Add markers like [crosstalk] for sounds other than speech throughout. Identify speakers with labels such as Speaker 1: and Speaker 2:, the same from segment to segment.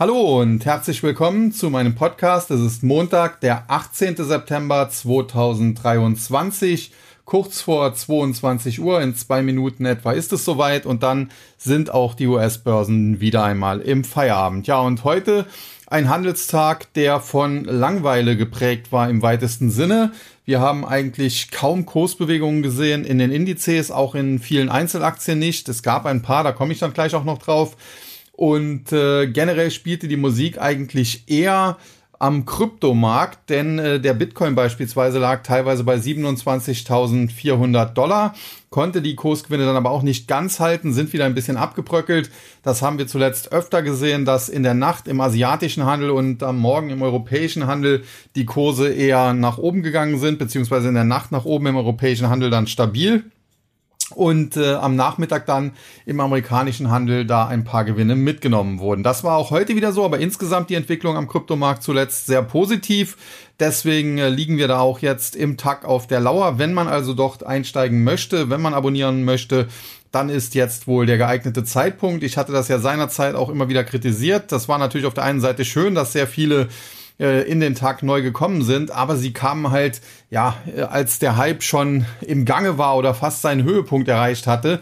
Speaker 1: Hallo und herzlich willkommen zu meinem Podcast. Es ist Montag, der 18. September 2023. Kurz vor 22 Uhr, in zwei Minuten etwa ist es soweit und dann sind auch die US-Börsen wieder einmal im Feierabend. Ja, und heute ein Handelstag, der von Langweile geprägt war im weitesten Sinne. Wir haben eigentlich kaum Kursbewegungen gesehen in den Indizes, auch in vielen Einzelaktien nicht. Es gab ein paar, da komme ich dann gleich auch noch drauf. Und äh, generell spielte die Musik eigentlich eher am Kryptomarkt, denn äh, der Bitcoin beispielsweise lag teilweise bei 27.400 Dollar, konnte die Kursgewinne dann aber auch nicht ganz halten, sind wieder ein bisschen abgebröckelt. Das haben wir zuletzt öfter gesehen, dass in der Nacht im asiatischen Handel und am Morgen im europäischen Handel die Kurse eher nach oben gegangen sind, beziehungsweise in der Nacht nach oben im europäischen Handel dann stabil und äh, am Nachmittag dann im amerikanischen Handel da ein paar Gewinne mitgenommen wurden. Das war auch heute wieder so, aber insgesamt die Entwicklung am Kryptomarkt zuletzt sehr positiv. Deswegen äh, liegen wir da auch jetzt im Tag auf der Lauer. Wenn man also dort einsteigen möchte, wenn man abonnieren möchte, dann ist jetzt wohl der geeignete Zeitpunkt. Ich hatte das ja seinerzeit auch immer wieder kritisiert. Das war natürlich auf der einen Seite schön, dass sehr viele äh, in den Tag neu gekommen sind, aber sie kamen halt, ja, äh, als der Hype schon im Gange war oder fast seinen Höhepunkt erreicht hatte.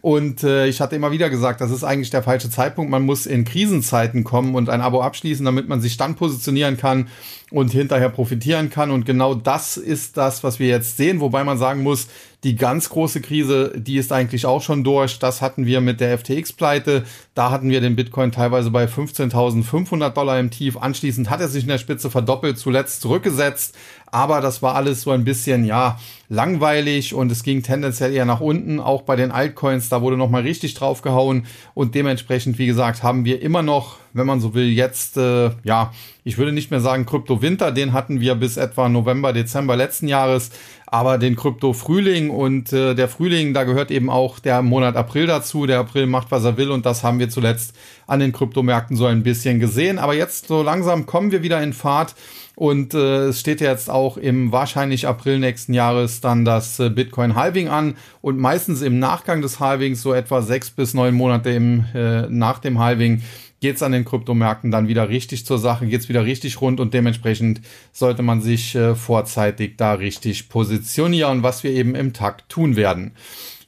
Speaker 1: Und äh, ich hatte immer wieder gesagt, das ist eigentlich der falsche Zeitpunkt. Man muss in Krisenzeiten kommen und ein Abo abschließen, damit man sich dann positionieren kann und hinterher profitieren kann. Und genau das ist das, was wir jetzt sehen. Wobei man sagen muss, die ganz große Krise, die ist eigentlich auch schon durch. Das hatten wir mit der FTX-Pleite. Da hatten wir den Bitcoin teilweise bei 15.500 Dollar im Tief. Anschließend hat er sich in der Spitze verdoppelt, zuletzt zurückgesetzt. Aber das war alles so ein bisschen, ja, langweilig und es ging tendenziell eher nach unten. Auch bei den Altcoins, da wurde nochmal richtig draufgehauen und dementsprechend, wie gesagt, haben wir immer noch, wenn man so will, jetzt, äh, ja, ich würde nicht mehr sagen Krypto-Winter, den hatten wir bis etwa November, Dezember letzten Jahres, aber den Krypto-Frühling und äh, der Frühling, da gehört eben auch der Monat April dazu. Der April macht, was er will und das haben wir zuletzt an den Kryptomärkten so ein bisschen gesehen. Aber jetzt so langsam kommen wir wieder in Fahrt und äh, es steht jetzt auch im wahrscheinlich April nächsten Jahres dann das äh, Bitcoin Halving an und meistens im Nachgang des Halvings, so etwa sechs bis neun Monate im, äh, nach dem Halving, geht's an den Kryptomärkten dann wieder richtig zur Sache, geht's wieder richtig rund und dementsprechend sollte man sich äh, vorzeitig da richtig positionieren, was wir eben im Takt tun werden.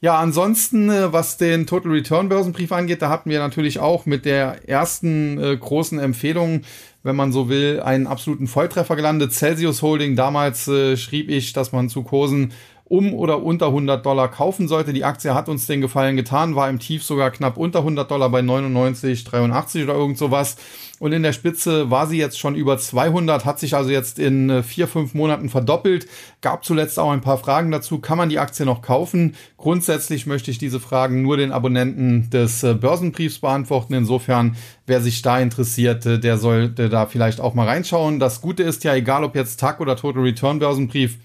Speaker 1: Ja, ansonsten, äh, was den Total Return Börsenbrief angeht, da hatten wir natürlich auch mit der ersten äh, großen Empfehlung, wenn man so will, einen absoluten Volltreffer gelandet. Celsius Holding, damals äh, schrieb ich, dass man zu Kursen um oder unter 100 Dollar kaufen sollte. Die Aktie hat uns den Gefallen getan, war im Tief sogar knapp unter 100 Dollar bei 99, 83 oder irgend sowas. Und in der Spitze war sie jetzt schon über 200, hat sich also jetzt in äh, vier, fünf Monaten verdoppelt. Gab zuletzt auch ein paar Fragen dazu. Kann man die Aktie noch kaufen? Grundsätzlich möchte ich diese Fragen nur den Abonnenten des äh, Börsenbriefs beantworten. Insofern, wer sich da interessiert, äh, der sollte da vielleicht auch mal reinschauen. Das Gute ist ja, egal ob jetzt Tag oder Total Return Börsenbrief,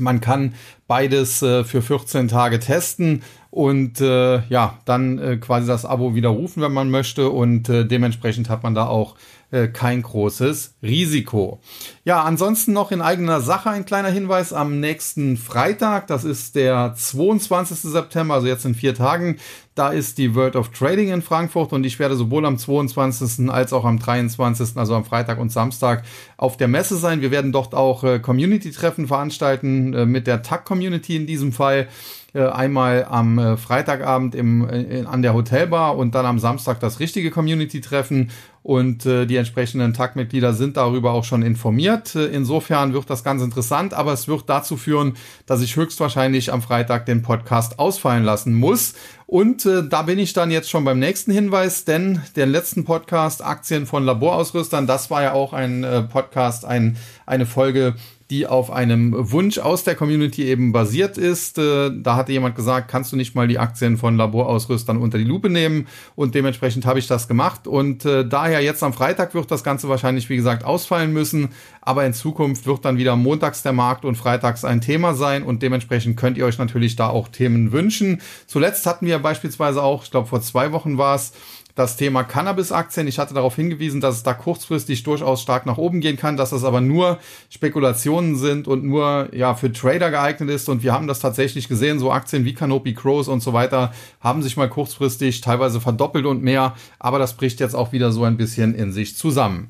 Speaker 1: man kann beides äh, für 14 Tage testen und äh, ja, dann äh, quasi das Abo widerrufen, wenn man möchte und äh, dementsprechend hat man da auch äh, kein großes Risiko. Ja, ansonsten noch in eigener Sache ein kleiner Hinweis am nächsten Freitag, das ist der 22. September, also jetzt in vier Tagen, da ist die World of Trading in Frankfurt und ich werde sowohl am 22. als auch am 23., also am Freitag und Samstag, auf der Messe sein. Wir werden dort auch äh, Community-Treffen veranstalten äh, mit der TAC-Community in diesem Fall. Äh, einmal am äh, Freitagabend im, äh, an der Hotelbar und dann am Samstag das richtige Community-Treffen und äh, die entsprechenden Tagmitglieder sind darüber auch schon informiert. Insofern wird das ganz interessant, aber es wird dazu führen, dass ich höchstwahrscheinlich am Freitag den Podcast ausfallen lassen muss. Und äh, da bin ich dann jetzt schon beim nächsten Hinweis, denn der letzten Podcast Aktien von Laborausrüstern, das war ja auch ein äh, Podcast, ein, eine Folge, die auf einem Wunsch aus der Community eben basiert ist. Äh, da hatte jemand gesagt, kannst du nicht mal die Aktien von Laborausrüstern unter die Lupe nehmen? Und dementsprechend habe ich das gemacht. Und äh, daher jetzt am Freitag wird das Ganze wahrscheinlich, wie gesagt, ausfallen müssen. Aber in Zukunft wird dann wieder montags der Markt und freitags ein Thema sein. Und dementsprechend könnt ihr euch natürlich da auch Themen wünschen. Zuletzt hatten wir beispielsweise auch, ich glaube vor zwei Wochen war es, das Thema Cannabis-Aktien. Ich hatte darauf hingewiesen, dass es da kurzfristig durchaus stark nach oben gehen kann, dass das aber nur Spekulationen sind und nur ja für Trader geeignet ist. Und wir haben das tatsächlich gesehen. So Aktien wie Canopy Crows und so weiter haben sich mal kurzfristig teilweise verdoppelt und mehr. Aber das bricht jetzt auch wieder so ein bisschen in sich zusammen.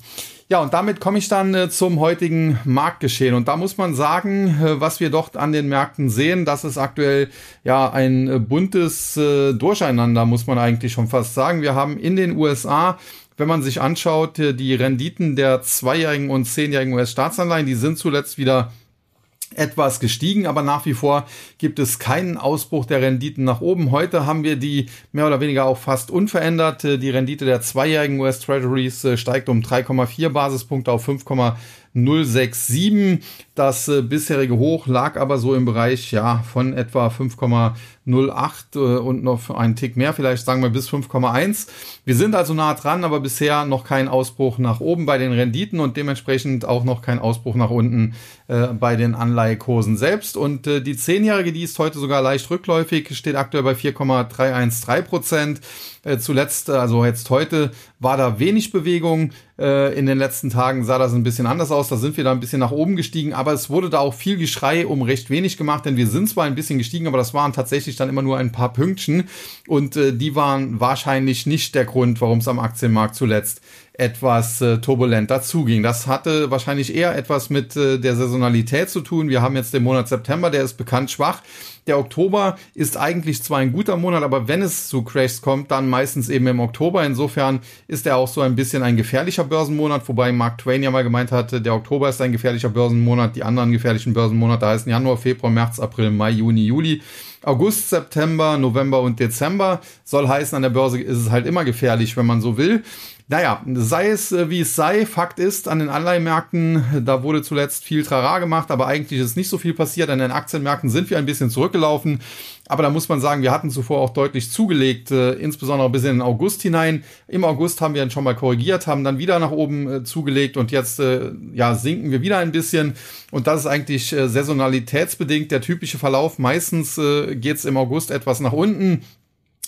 Speaker 1: Ja, und damit komme ich dann äh, zum heutigen Marktgeschehen. Und da muss man sagen, äh, was wir dort an den Märkten sehen, das ist aktuell ja ein äh, buntes äh, Durcheinander, muss man eigentlich schon fast sagen. Wir haben in den USA wenn man sich anschaut, äh, die Renditen der zweijährigen und zehnjährigen US-Staatsanleihen, die sind zuletzt wieder etwas gestiegen, aber nach wie vor gibt es keinen Ausbruch der Renditen nach oben. Heute haben wir die mehr oder weniger auch fast unverändert. Die Rendite der zweijährigen US Treasuries äh, steigt um 3,4 Basispunkte auf 5,067. Das äh, bisherige Hoch lag aber so im Bereich ja von etwa 5,0 0,8 äh, und noch einen Tick mehr, vielleicht sagen wir bis 5,1. Wir sind also nah dran, aber bisher noch kein Ausbruch nach oben bei den Renditen und dementsprechend auch noch kein Ausbruch nach unten äh, bei den Anleihekursen selbst. Und äh, die Zehnjährige, die ist heute sogar leicht rückläufig, steht aktuell bei 4,313 Prozent. Zuletzt, also jetzt heute, war da wenig Bewegung. In den letzten Tagen sah das ein bisschen anders aus. Da sind wir da ein bisschen nach oben gestiegen, aber es wurde da auch viel Geschrei um recht wenig gemacht, denn wir sind zwar ein bisschen gestiegen, aber das waren tatsächlich dann immer nur ein paar Pünktchen und äh, die waren wahrscheinlich nicht der Grund, warum es am Aktienmarkt zuletzt etwas äh, turbulent dazuging. Das hatte wahrscheinlich eher etwas mit äh, der Saisonalität zu tun. Wir haben jetzt den Monat September, der ist bekannt schwach. Der Oktober ist eigentlich zwar ein guter Monat, aber wenn es zu Crashs kommt, dann meistens eben im Oktober. Insofern ist er auch so ein bisschen ein gefährlicher Börsenmonat, wobei Mark Twain ja mal gemeint hatte, der Oktober ist ein gefährlicher Börsenmonat, die anderen gefährlichen Börsenmonate heißen Januar, Februar, März, April, Mai, Juni, Juli. August, September, November und Dezember soll heißen, an der Börse ist es halt immer gefährlich, wenn man so will. Naja, sei es äh, wie es sei, Fakt ist, an den Anleihenmärkten, da wurde zuletzt viel Trara gemacht, aber eigentlich ist nicht so viel passiert. An den Aktienmärkten sind wir ein bisschen zurückgelaufen. Aber da muss man sagen, wir hatten zuvor auch deutlich zugelegt, äh, insbesondere bis in den August hinein. Im August haben wir dann schon mal korrigiert, haben dann wieder nach oben äh, zugelegt und jetzt äh, ja, sinken wir wieder ein bisschen. Und das ist eigentlich äh, saisonalitätsbedingt der typische Verlauf. Meistens äh, geht es im August etwas nach unten.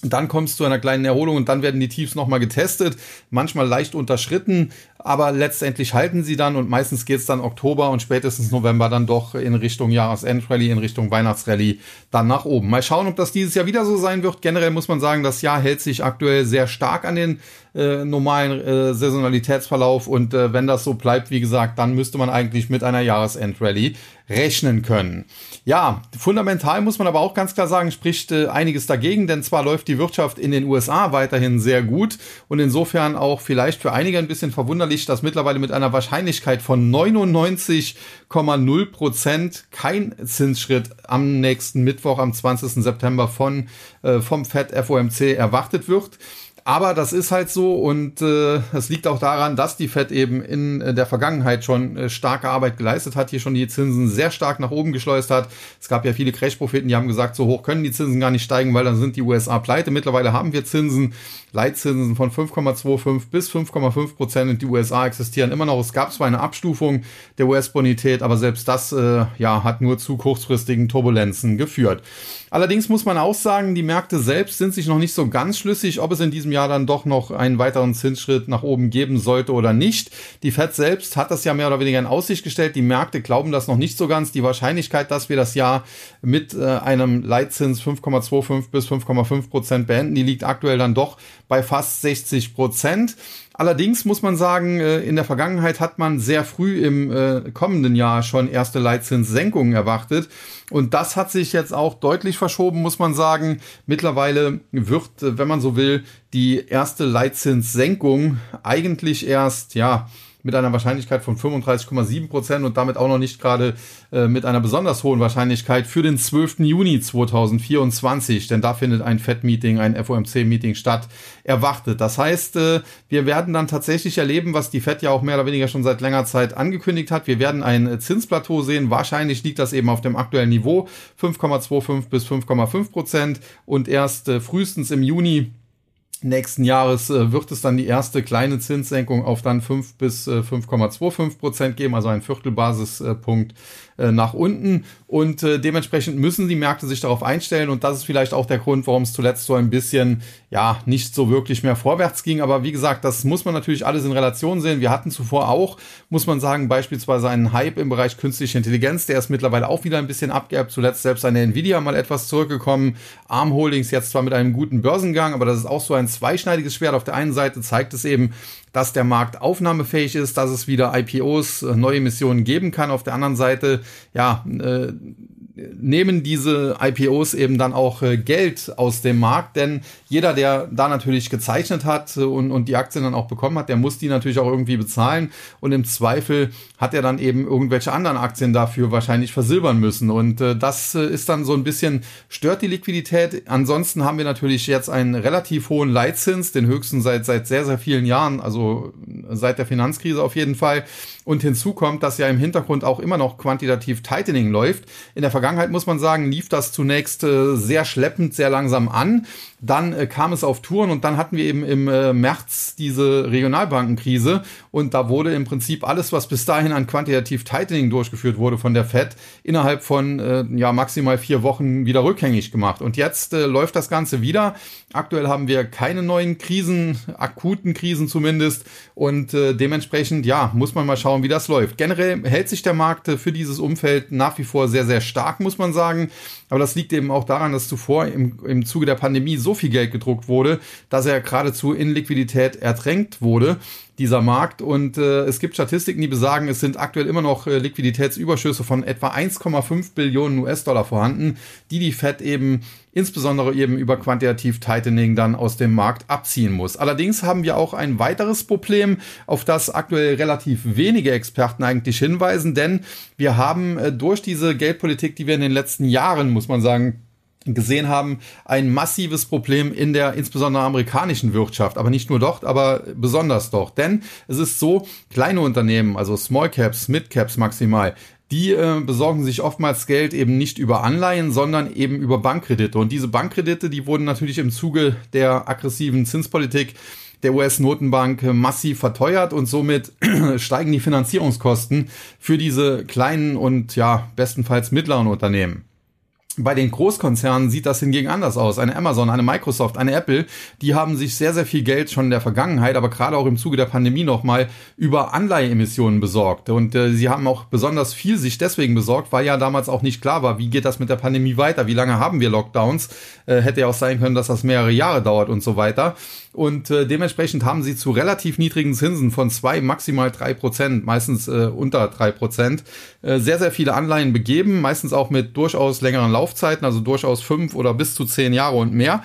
Speaker 1: Dann kommst du zu einer kleinen Erholung und dann werden die Tiefs nochmal getestet, manchmal leicht unterschritten, aber letztendlich halten sie dann und meistens geht's dann Oktober und spätestens November dann doch in Richtung Jahresendrallye, in Richtung Weihnachtsrallye dann nach oben. Mal schauen, ob das dieses Jahr wieder so sein wird. Generell muss man sagen, das Jahr hält sich aktuell sehr stark an den äh, normalen äh, Saisonalitätsverlauf und äh, wenn das so bleibt, wie gesagt, dann müsste man eigentlich mit einer Jahresendrallye rechnen können. Ja, fundamental muss man aber auch ganz klar sagen, spricht äh, einiges dagegen, denn zwar läuft die Wirtschaft in den USA weiterhin sehr gut und insofern auch vielleicht für einige ein bisschen verwunderlich, dass mittlerweile mit einer Wahrscheinlichkeit von 99,0 Prozent kein Zinsschritt am nächsten Mittwoch, am 20. September von, äh, vom FED FOMC erwartet wird. Aber das ist halt so und äh, es liegt auch daran, dass die Fed eben in äh, der Vergangenheit schon äh, starke Arbeit geleistet hat, hier schon die Zinsen sehr stark nach oben geschleust hat. Es gab ja viele Crash-Propheten, die haben gesagt, so hoch können die Zinsen gar nicht steigen, weil dann sind die USA pleite. Mittlerweile haben wir Zinsen, Leitzinsen von 5,25 bis 5,5 Prozent und die USA existieren immer noch. Es gab zwar eine Abstufung der US-Bonität, aber selbst das äh, ja, hat nur zu kurzfristigen Turbulenzen geführt. Allerdings muss man auch sagen, die Märkte selbst sind sich noch nicht so ganz schlüssig, ob es in diesem Jahr dann doch noch einen weiteren Zinsschritt nach oben geben sollte oder nicht. Die Fed selbst hat das ja mehr oder weniger in Aussicht gestellt. Die Märkte glauben das noch nicht so ganz. Die Wahrscheinlichkeit, dass wir das Jahr mit äh, einem Leitzins 5,25 bis 5,5 Prozent beenden, die liegt aktuell dann doch bei fast 60 Prozent. Allerdings muss man sagen, äh, in der Vergangenheit hat man sehr früh im äh, kommenden Jahr schon erste Leitzinssenkungen erwartet. Und das hat sich jetzt auch deutlich verschoben, muss man sagen. Mittlerweile wird, äh, wenn man so will, die erste Leitzinssenkung eigentlich erst, ja, mit einer Wahrscheinlichkeit von 35,7 Prozent und damit auch noch nicht gerade äh, mit einer besonders hohen Wahrscheinlichkeit für den 12. Juni 2024, denn da findet ein FED-Meeting, ein FOMC-Meeting statt, erwartet. Das heißt, äh, wir werden dann tatsächlich erleben, was die FED ja auch mehr oder weniger schon seit längerer Zeit angekündigt hat. Wir werden ein Zinsplateau sehen. Wahrscheinlich liegt das eben auf dem aktuellen Niveau 5,25 bis 5,5 Prozent und erst äh, frühestens im Juni nächsten Jahres äh, wird es dann die erste kleine Zinssenkung auf dann 5 bis äh, 5,25 Prozent geben, also ein Viertelbasispunkt äh, nach unten. Und äh, dementsprechend müssen die Märkte sich darauf einstellen. Und das ist vielleicht auch der Grund, warum es zuletzt so ein bisschen, ja, nicht so wirklich mehr vorwärts ging. Aber wie gesagt, das muss man natürlich alles in Relation sehen. Wir hatten zuvor auch, muss man sagen, beispielsweise einen Hype im Bereich künstliche Intelligenz. Der ist mittlerweile auch wieder ein bisschen abgeerbt. Zuletzt selbst eine Nvidia mal etwas zurückgekommen. Arm Holdings jetzt zwar mit einem guten Börsengang, aber das ist auch so ein zweischneidiges Schwert. Auf der einen Seite zeigt es eben, dass der Markt aufnahmefähig ist, dass es wieder IPOs, äh, neue Emissionen geben kann. Auf der anderen Seite, ja, äh, nehmen diese IPOs eben dann auch äh, Geld aus dem Markt, denn jeder, der da natürlich gezeichnet hat äh, und, und die Aktien dann auch bekommen hat, der muss die natürlich auch irgendwie bezahlen und im Zweifel hat er dann eben irgendwelche anderen Aktien dafür wahrscheinlich versilbern müssen und äh, das ist dann so ein bisschen, stört die Liquidität. Ansonsten haben wir natürlich jetzt einen relativ hohen Leitzins, den höchsten seit, seit sehr, sehr vielen Jahren, also seit der Finanzkrise auf jeden Fall und hinzu kommt, dass ja im Hintergrund auch immer noch quantitativ Tightening läuft. In der muss man sagen, lief das zunächst äh, sehr schleppend, sehr langsam an. Dann äh, kam es auf Touren und dann hatten wir eben im äh, März diese Regionalbankenkrise und da wurde im Prinzip alles, was bis dahin an quantitativ Tightening durchgeführt wurde von der Fed, innerhalb von äh, ja maximal vier Wochen wieder rückgängig gemacht. Und jetzt äh, läuft das Ganze wieder. Aktuell haben wir keine neuen Krisen, akuten Krisen zumindest und äh, dementsprechend ja muss man mal schauen, wie das läuft. Generell hält sich der Markt äh, für dieses Umfeld nach wie vor sehr sehr stark, muss man sagen. Aber das liegt eben auch daran, dass zuvor im, im Zuge der Pandemie so viel Geld gedruckt wurde, dass er geradezu in Liquidität ertränkt wurde, dieser Markt. Und äh, es gibt Statistiken, die besagen, es sind aktuell immer noch äh, Liquiditätsüberschüsse von etwa 1,5 Billionen US-Dollar vorhanden, die die Fed eben insbesondere eben über quantitativ Tightening dann aus dem Markt abziehen muss. Allerdings haben wir auch ein weiteres Problem, auf das aktuell relativ wenige Experten eigentlich hinweisen, denn wir haben äh, durch diese Geldpolitik, die wir in den letzten Jahren, muss man sagen, gesehen haben, ein massives Problem in der insbesondere amerikanischen Wirtschaft, aber nicht nur dort, aber besonders dort. Denn es ist so, kleine Unternehmen, also Small Caps, Mid Caps maximal, die äh, besorgen sich oftmals Geld eben nicht über Anleihen, sondern eben über Bankkredite. Und diese Bankkredite, die wurden natürlich im Zuge der aggressiven Zinspolitik der US-Notenbank massiv verteuert und somit [clears throat] steigen die Finanzierungskosten für diese kleinen und ja bestenfalls mittleren Unternehmen. Bei den Großkonzernen sieht das hingegen anders aus. Eine Amazon, eine Microsoft, eine Apple, die haben sich sehr, sehr viel Geld schon in der Vergangenheit, aber gerade auch im Zuge der Pandemie nochmal über Anleiheemissionen besorgt. Und äh, sie haben auch besonders viel sich deswegen besorgt, weil ja damals auch nicht klar war, wie geht das mit der Pandemie weiter, wie lange haben wir Lockdowns. Äh, hätte ja auch sein können, dass das mehrere Jahre dauert und so weiter. Und äh, dementsprechend haben sie zu relativ niedrigen Zinsen von zwei, maximal drei Prozent, meistens äh, unter drei Prozent, äh, sehr, sehr viele Anleihen begeben, meistens auch mit durchaus längeren Laufzeiten, also durchaus fünf oder bis zu zehn Jahre und mehr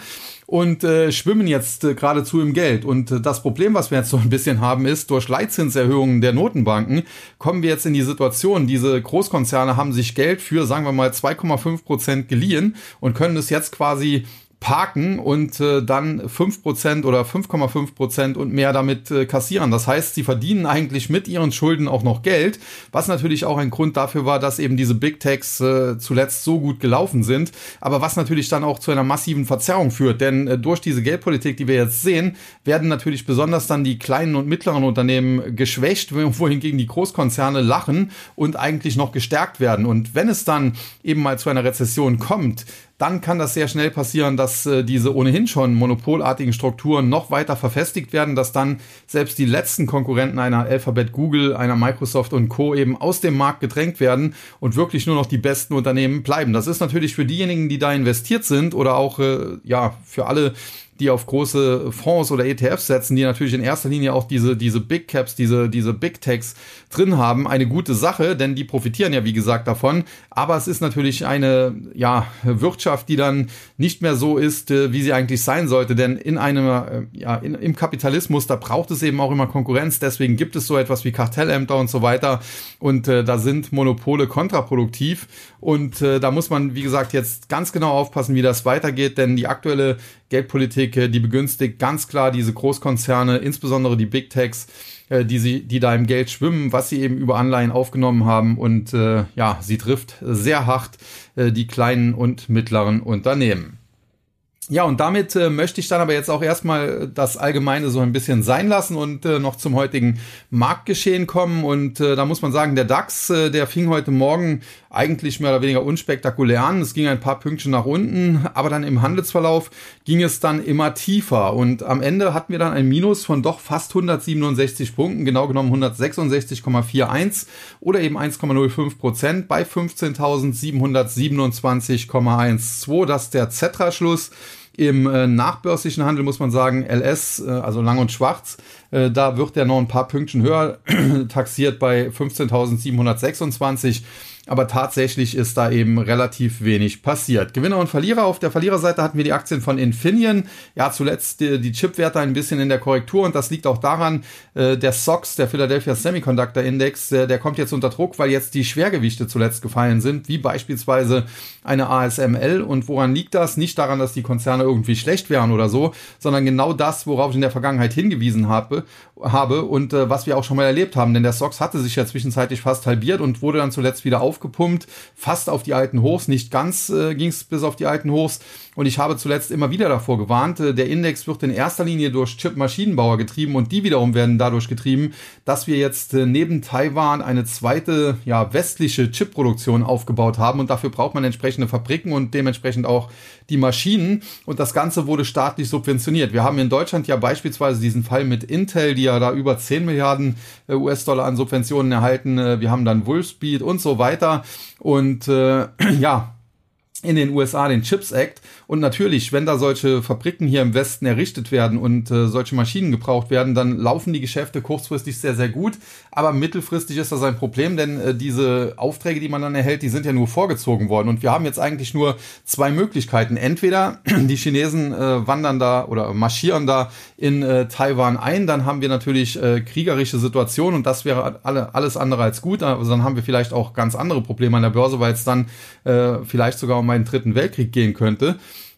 Speaker 1: und äh, schwimmen jetzt äh, geradezu im Geld. Und äh, das Problem, was wir jetzt so ein bisschen haben, ist, durch Leitzinserhöhungen der Notenbanken kommen wir jetzt in die Situation, diese Großkonzerne haben sich Geld für, sagen wir mal, 2,5 Prozent geliehen und können es jetzt quasi parken und äh, dann 5% oder 5,5% und mehr damit äh, kassieren. Das heißt, sie verdienen eigentlich mit ihren Schulden auch noch Geld, was natürlich auch ein Grund dafür war, dass eben diese Big Techs äh, zuletzt so gut gelaufen sind, aber was natürlich dann auch zu einer massiven Verzerrung führt, denn äh, durch diese Geldpolitik, die wir jetzt sehen, werden natürlich besonders dann die kleinen und mittleren Unternehmen geschwächt, wohingegen die Großkonzerne lachen und eigentlich noch gestärkt werden. Und wenn es dann eben mal zu einer Rezession kommt, dann kann das sehr schnell passieren, dass äh, diese ohnehin schon monopolartigen Strukturen noch weiter verfestigt werden, dass dann selbst die letzten Konkurrenten einer Alphabet, Google, einer Microsoft und Co. eben aus dem Markt gedrängt werden und wirklich nur noch die besten Unternehmen bleiben. Das ist natürlich für diejenigen, die da investiert sind oder auch äh, ja für alle die auf große Fonds oder ETFs setzen, die natürlich in erster Linie auch diese, diese Big Caps, diese, diese Big Techs drin haben, eine gute Sache, denn die profitieren ja, wie gesagt, davon. Aber es ist natürlich eine, ja, Wirtschaft, die dann nicht mehr so ist, äh, wie sie eigentlich sein sollte, denn in einem, äh, ja, in, im Kapitalismus, da braucht es eben auch immer Konkurrenz, deswegen gibt es so etwas wie Kartellämter und so weiter. Und äh, da sind Monopole kontraproduktiv. Und äh, da muss man, wie gesagt, jetzt ganz genau aufpassen, wie das weitergeht, denn die aktuelle Geldpolitik, äh, die begünstigt ganz klar diese Großkonzerne, insbesondere die Big Techs, äh, die sie, die da im Geld schwimmen, was sie eben über Anleihen aufgenommen haben und äh, ja, sie trifft sehr hart äh, die kleinen und mittleren Unternehmen. Ja, und damit äh, möchte ich dann aber jetzt auch erstmal das Allgemeine so ein bisschen sein lassen und äh, noch zum heutigen Marktgeschehen kommen. Und äh, da muss man sagen, der DAX, äh, der fing heute Morgen eigentlich mehr oder weniger unspektakulär an. Es ging ein paar Pünktchen nach unten, aber dann im Handelsverlauf ging es dann immer tiefer. Und am Ende hatten wir dann ein Minus von doch fast 167 Punkten, genau genommen 166,41 oder eben 1,05 Prozent bei 15.727,12. Das ist der Zetra-Schluss. Im äh, nachbörslichen Handel muss man sagen, LS, äh, also lang und schwarz, äh, da wird der noch ein paar Pünktchen höher [clears throat] taxiert bei 15.726 aber tatsächlich ist da eben relativ wenig passiert. Gewinner und Verlierer. Auf der Verliererseite hatten wir die Aktien von Infineon. Ja, zuletzt die, die Chipwerte ein bisschen in der Korrektur und das liegt auch daran, äh, der SOX, der Philadelphia Semiconductor Index, äh, der kommt jetzt unter Druck, weil jetzt die Schwergewichte zuletzt gefallen sind, wie beispielsweise eine ASML. Und woran liegt das? Nicht daran, dass die Konzerne irgendwie schlecht wären oder so, sondern genau das, worauf ich in der Vergangenheit hingewiesen habe, habe und äh, was wir auch schon mal erlebt haben. Denn der SOX hatte sich ja zwischenzeitlich fast halbiert und wurde dann zuletzt wieder auf aufgepumpt, fast auf die alten Hochs, nicht ganz äh, ging es bis auf die alten Hochs. Und ich habe zuletzt immer wieder davor gewarnt, äh, der Index wird in erster Linie durch Chip-Maschinenbauer getrieben und die wiederum werden dadurch getrieben, dass wir jetzt äh, neben Taiwan eine zweite, ja, westliche Chip-Produktion aufgebaut haben und dafür braucht man entsprechende Fabriken und dementsprechend auch die Maschinen und das Ganze wurde staatlich subventioniert. Wir haben in Deutschland ja beispielsweise diesen Fall mit Intel, die ja da über 10 Milliarden äh, US-Dollar an Subventionen erhalten. Äh, wir haben dann Wolfspeed und so weiter. Und äh, [clears throat] ja, in den USA den Chips Act. Und natürlich, wenn da solche Fabriken hier im Westen errichtet werden und äh, solche Maschinen gebraucht werden, dann laufen die Geschäfte kurzfristig sehr, sehr gut. Aber mittelfristig ist das ein Problem, denn äh, diese Aufträge, die man dann erhält, die sind ja nur vorgezogen worden. Und wir haben jetzt eigentlich nur zwei Möglichkeiten. Entweder [clears throat] die Chinesen äh, wandern da oder marschieren da in äh, Taiwan ein, dann haben wir natürlich äh, kriegerische Situationen und das wäre alle, alles andere als gut. Also dann haben wir vielleicht auch ganz andere Probleme an der Börse, weil es dann äh, vielleicht sogar um einen dritten Weltkrieg gehen könnte.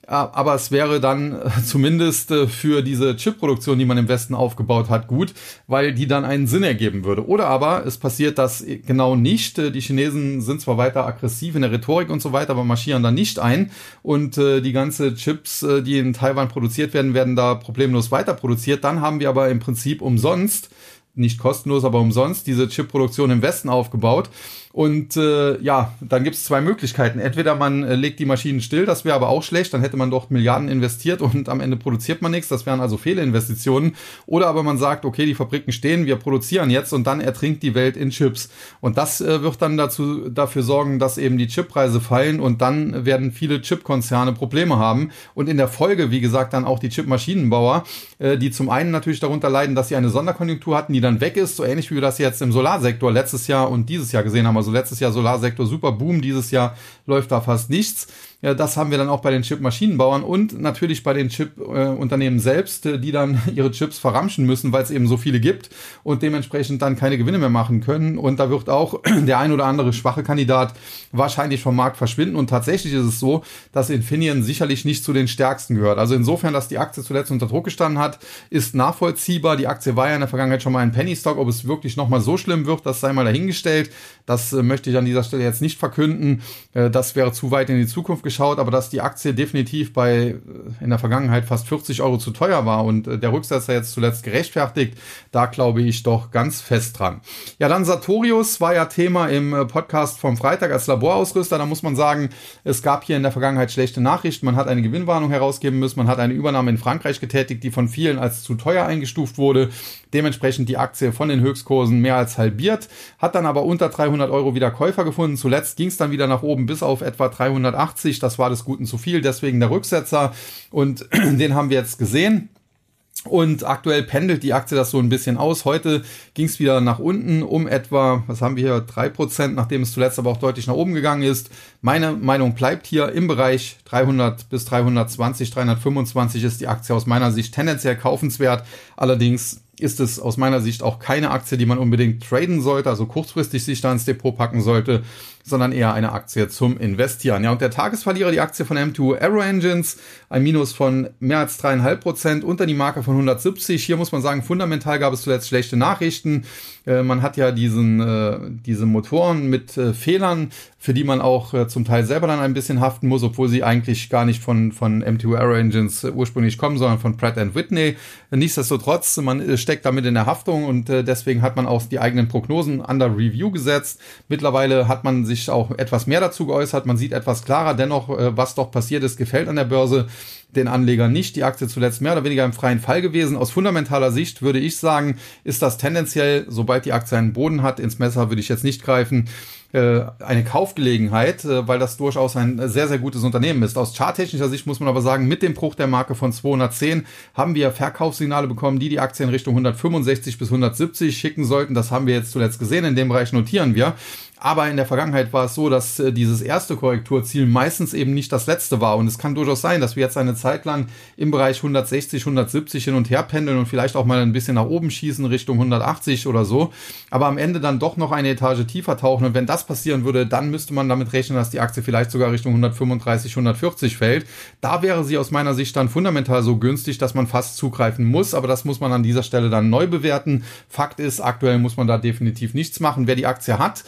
Speaker 1: Aber es wäre dann äh, zumindest äh, für diese Chipproduktion, die man im Westen aufgebaut hat, gut, weil die dann einen Sinn ergeben würde. Oder aber es passiert das genau nicht. Äh, die Chinesen sind zwar weiter aggressiv in der Rhetorik und so weiter, aber marschieren da nicht ein. Und die ganze Chips, die in Taiwan produziert werden, werden da problemlos weiter produziert. Dann haben wir aber im Prinzip umsonst nicht kostenlos, aber umsonst diese Chipproduktion im Westen aufgebaut. Und äh, ja, dann gibt es zwei Möglichkeiten. Entweder man äh, legt die Maschinen still, das wäre aber auch schlecht, dann hätte man dort Milliarden investiert und am Ende produziert man nichts, das wären also Fehlinvestitionen. Oder aber man sagt, okay, die Fabriken stehen, wir produzieren jetzt und dann ertrinkt die Welt in Chips. Und das äh, wird dann dazu, dafür sorgen, dass eben die Chippreise fallen und dann werden viele Chipkonzerne Probleme haben. Und in der Folge, wie gesagt, dann auch die Chipmaschinenbauer, äh, die zum einen natürlich darunter leiden, dass sie eine Sonderkonjunktur hatten, die dann weg ist, so ähnlich wie wir das jetzt im Solarsektor letztes Jahr und dieses Jahr gesehen haben also letztes Jahr Solarsektor super Boom, dieses Jahr läuft da fast nichts. Ja, das haben wir dann auch bei den Chip-Maschinenbauern und natürlich bei den Chip-Unternehmen selbst, äh, die dann [laughs] ihre Chips verramschen müssen, weil es eben so viele gibt und dementsprechend dann keine Gewinne mehr machen können. Und da wird auch [clears throat] der ein oder andere schwache Kandidat wahrscheinlich vom Markt verschwinden. Und tatsächlich ist es so, dass Infineon sicherlich nicht zu den stärksten gehört. Also insofern, dass die Aktie zuletzt unter Druck gestanden hat, ist nachvollziehbar. Die Aktie war ja in der Vergangenheit schon mal ein Penny Stock. Ob es wirklich nochmal so schlimm wird, das sei mal dahingestellt. Das äh, möchte ich an dieser Stelle jetzt nicht verkünden. Äh, das wäre zu weit in die Zukunft geschaut, aber dass die Aktie definitiv bei äh, in der Vergangenheit fast 40 Euro zu teuer war und äh, der Rücksetzer jetzt zuletzt gerechtfertigt, da glaube ich doch ganz fest dran. Ja, dann Sartorius war ja Thema im äh, Podcast vom Freitag als Laborausrüster. Da muss man sagen, es gab hier in der Vergangenheit schlechte Nachrichten. Man hat eine Gewinnwarnung herausgeben müssen. Man hat eine Übernahme in Frankreich getätigt, die von vielen als zu teuer eingestuft wurde. Dementsprechend die Aktie von den Höchstkursen mehr als halbiert, hat dann aber unter 300 Euro wieder Käufer gefunden. Zuletzt ging es dann wieder nach oben bis auf etwa 380. Das war des Guten zu viel, deswegen der Rücksetzer. Und [clears throat] den haben wir jetzt gesehen. Und aktuell pendelt die Aktie das so ein bisschen aus. Heute ging es wieder nach unten um etwa, was haben wir hier, drei Prozent, nachdem es zuletzt aber auch deutlich nach oben gegangen ist. Meine Meinung bleibt hier im Bereich 300 bis 320, 325 ist die Aktie aus meiner Sicht tendenziell kaufenswert. Allerdings ist es aus meiner Sicht auch keine Aktie, die man unbedingt traden sollte, also kurzfristig sich da ins Depot packen sollte, sondern eher eine Aktie zum Investieren. Ja, und der Tagesverlierer, die Aktie von M2 Aero Engines, ein Minus von mehr als dreieinhalb Prozent unter die Marke von 170. Hier muss man sagen, fundamental gab es zuletzt schlechte Nachrichten. Äh, man hat ja diesen, äh, diese Motoren mit äh, Fehlern, für die man auch zum Teil selber dann ein bisschen haften muss, obwohl sie eigentlich gar nicht von, von M2 Aero Engines ursprünglich kommen, sondern von Pratt Whitney. Nichtsdestotrotz, man steckt damit in der Haftung und deswegen hat man auch die eigenen Prognosen under Review gesetzt. Mittlerweile hat man sich sich auch etwas mehr dazu geäußert. Man sieht etwas klarer dennoch, äh, was doch passiert ist, gefällt an der Börse den Anlegern nicht. Die Aktie zuletzt mehr oder weniger im freien Fall gewesen. Aus fundamentaler Sicht würde ich sagen, ist das tendenziell, sobald die Aktie einen Boden hat, ins Messer würde ich jetzt nicht greifen, äh, eine Kaufgelegenheit, äh, weil das durchaus ein sehr, sehr gutes Unternehmen ist. Aus charttechnischer Sicht muss man aber sagen, mit dem Bruch der Marke von 210 haben wir Verkaufssignale bekommen, die die Aktie in Richtung 165 bis 170 schicken sollten. Das haben wir jetzt zuletzt gesehen. In dem Bereich notieren wir. Aber in der Vergangenheit war es so, dass äh, dieses erste Korrekturziel meistens eben nicht das letzte war. Und es kann durchaus sein, dass wir jetzt eine Zeit lang im Bereich 160, 170 hin und her pendeln und vielleicht auch mal ein bisschen nach oben schießen Richtung 180 oder so. Aber am Ende dann doch noch eine Etage tiefer tauchen. Und wenn das passieren würde, dann müsste man damit rechnen, dass die Aktie vielleicht sogar Richtung 135, 140 fällt. Da wäre sie aus meiner Sicht dann fundamental so günstig, dass man fast zugreifen muss. Aber das muss man an dieser Stelle dann neu bewerten. Fakt ist, aktuell muss man da definitiv nichts machen. Wer die Aktie hat,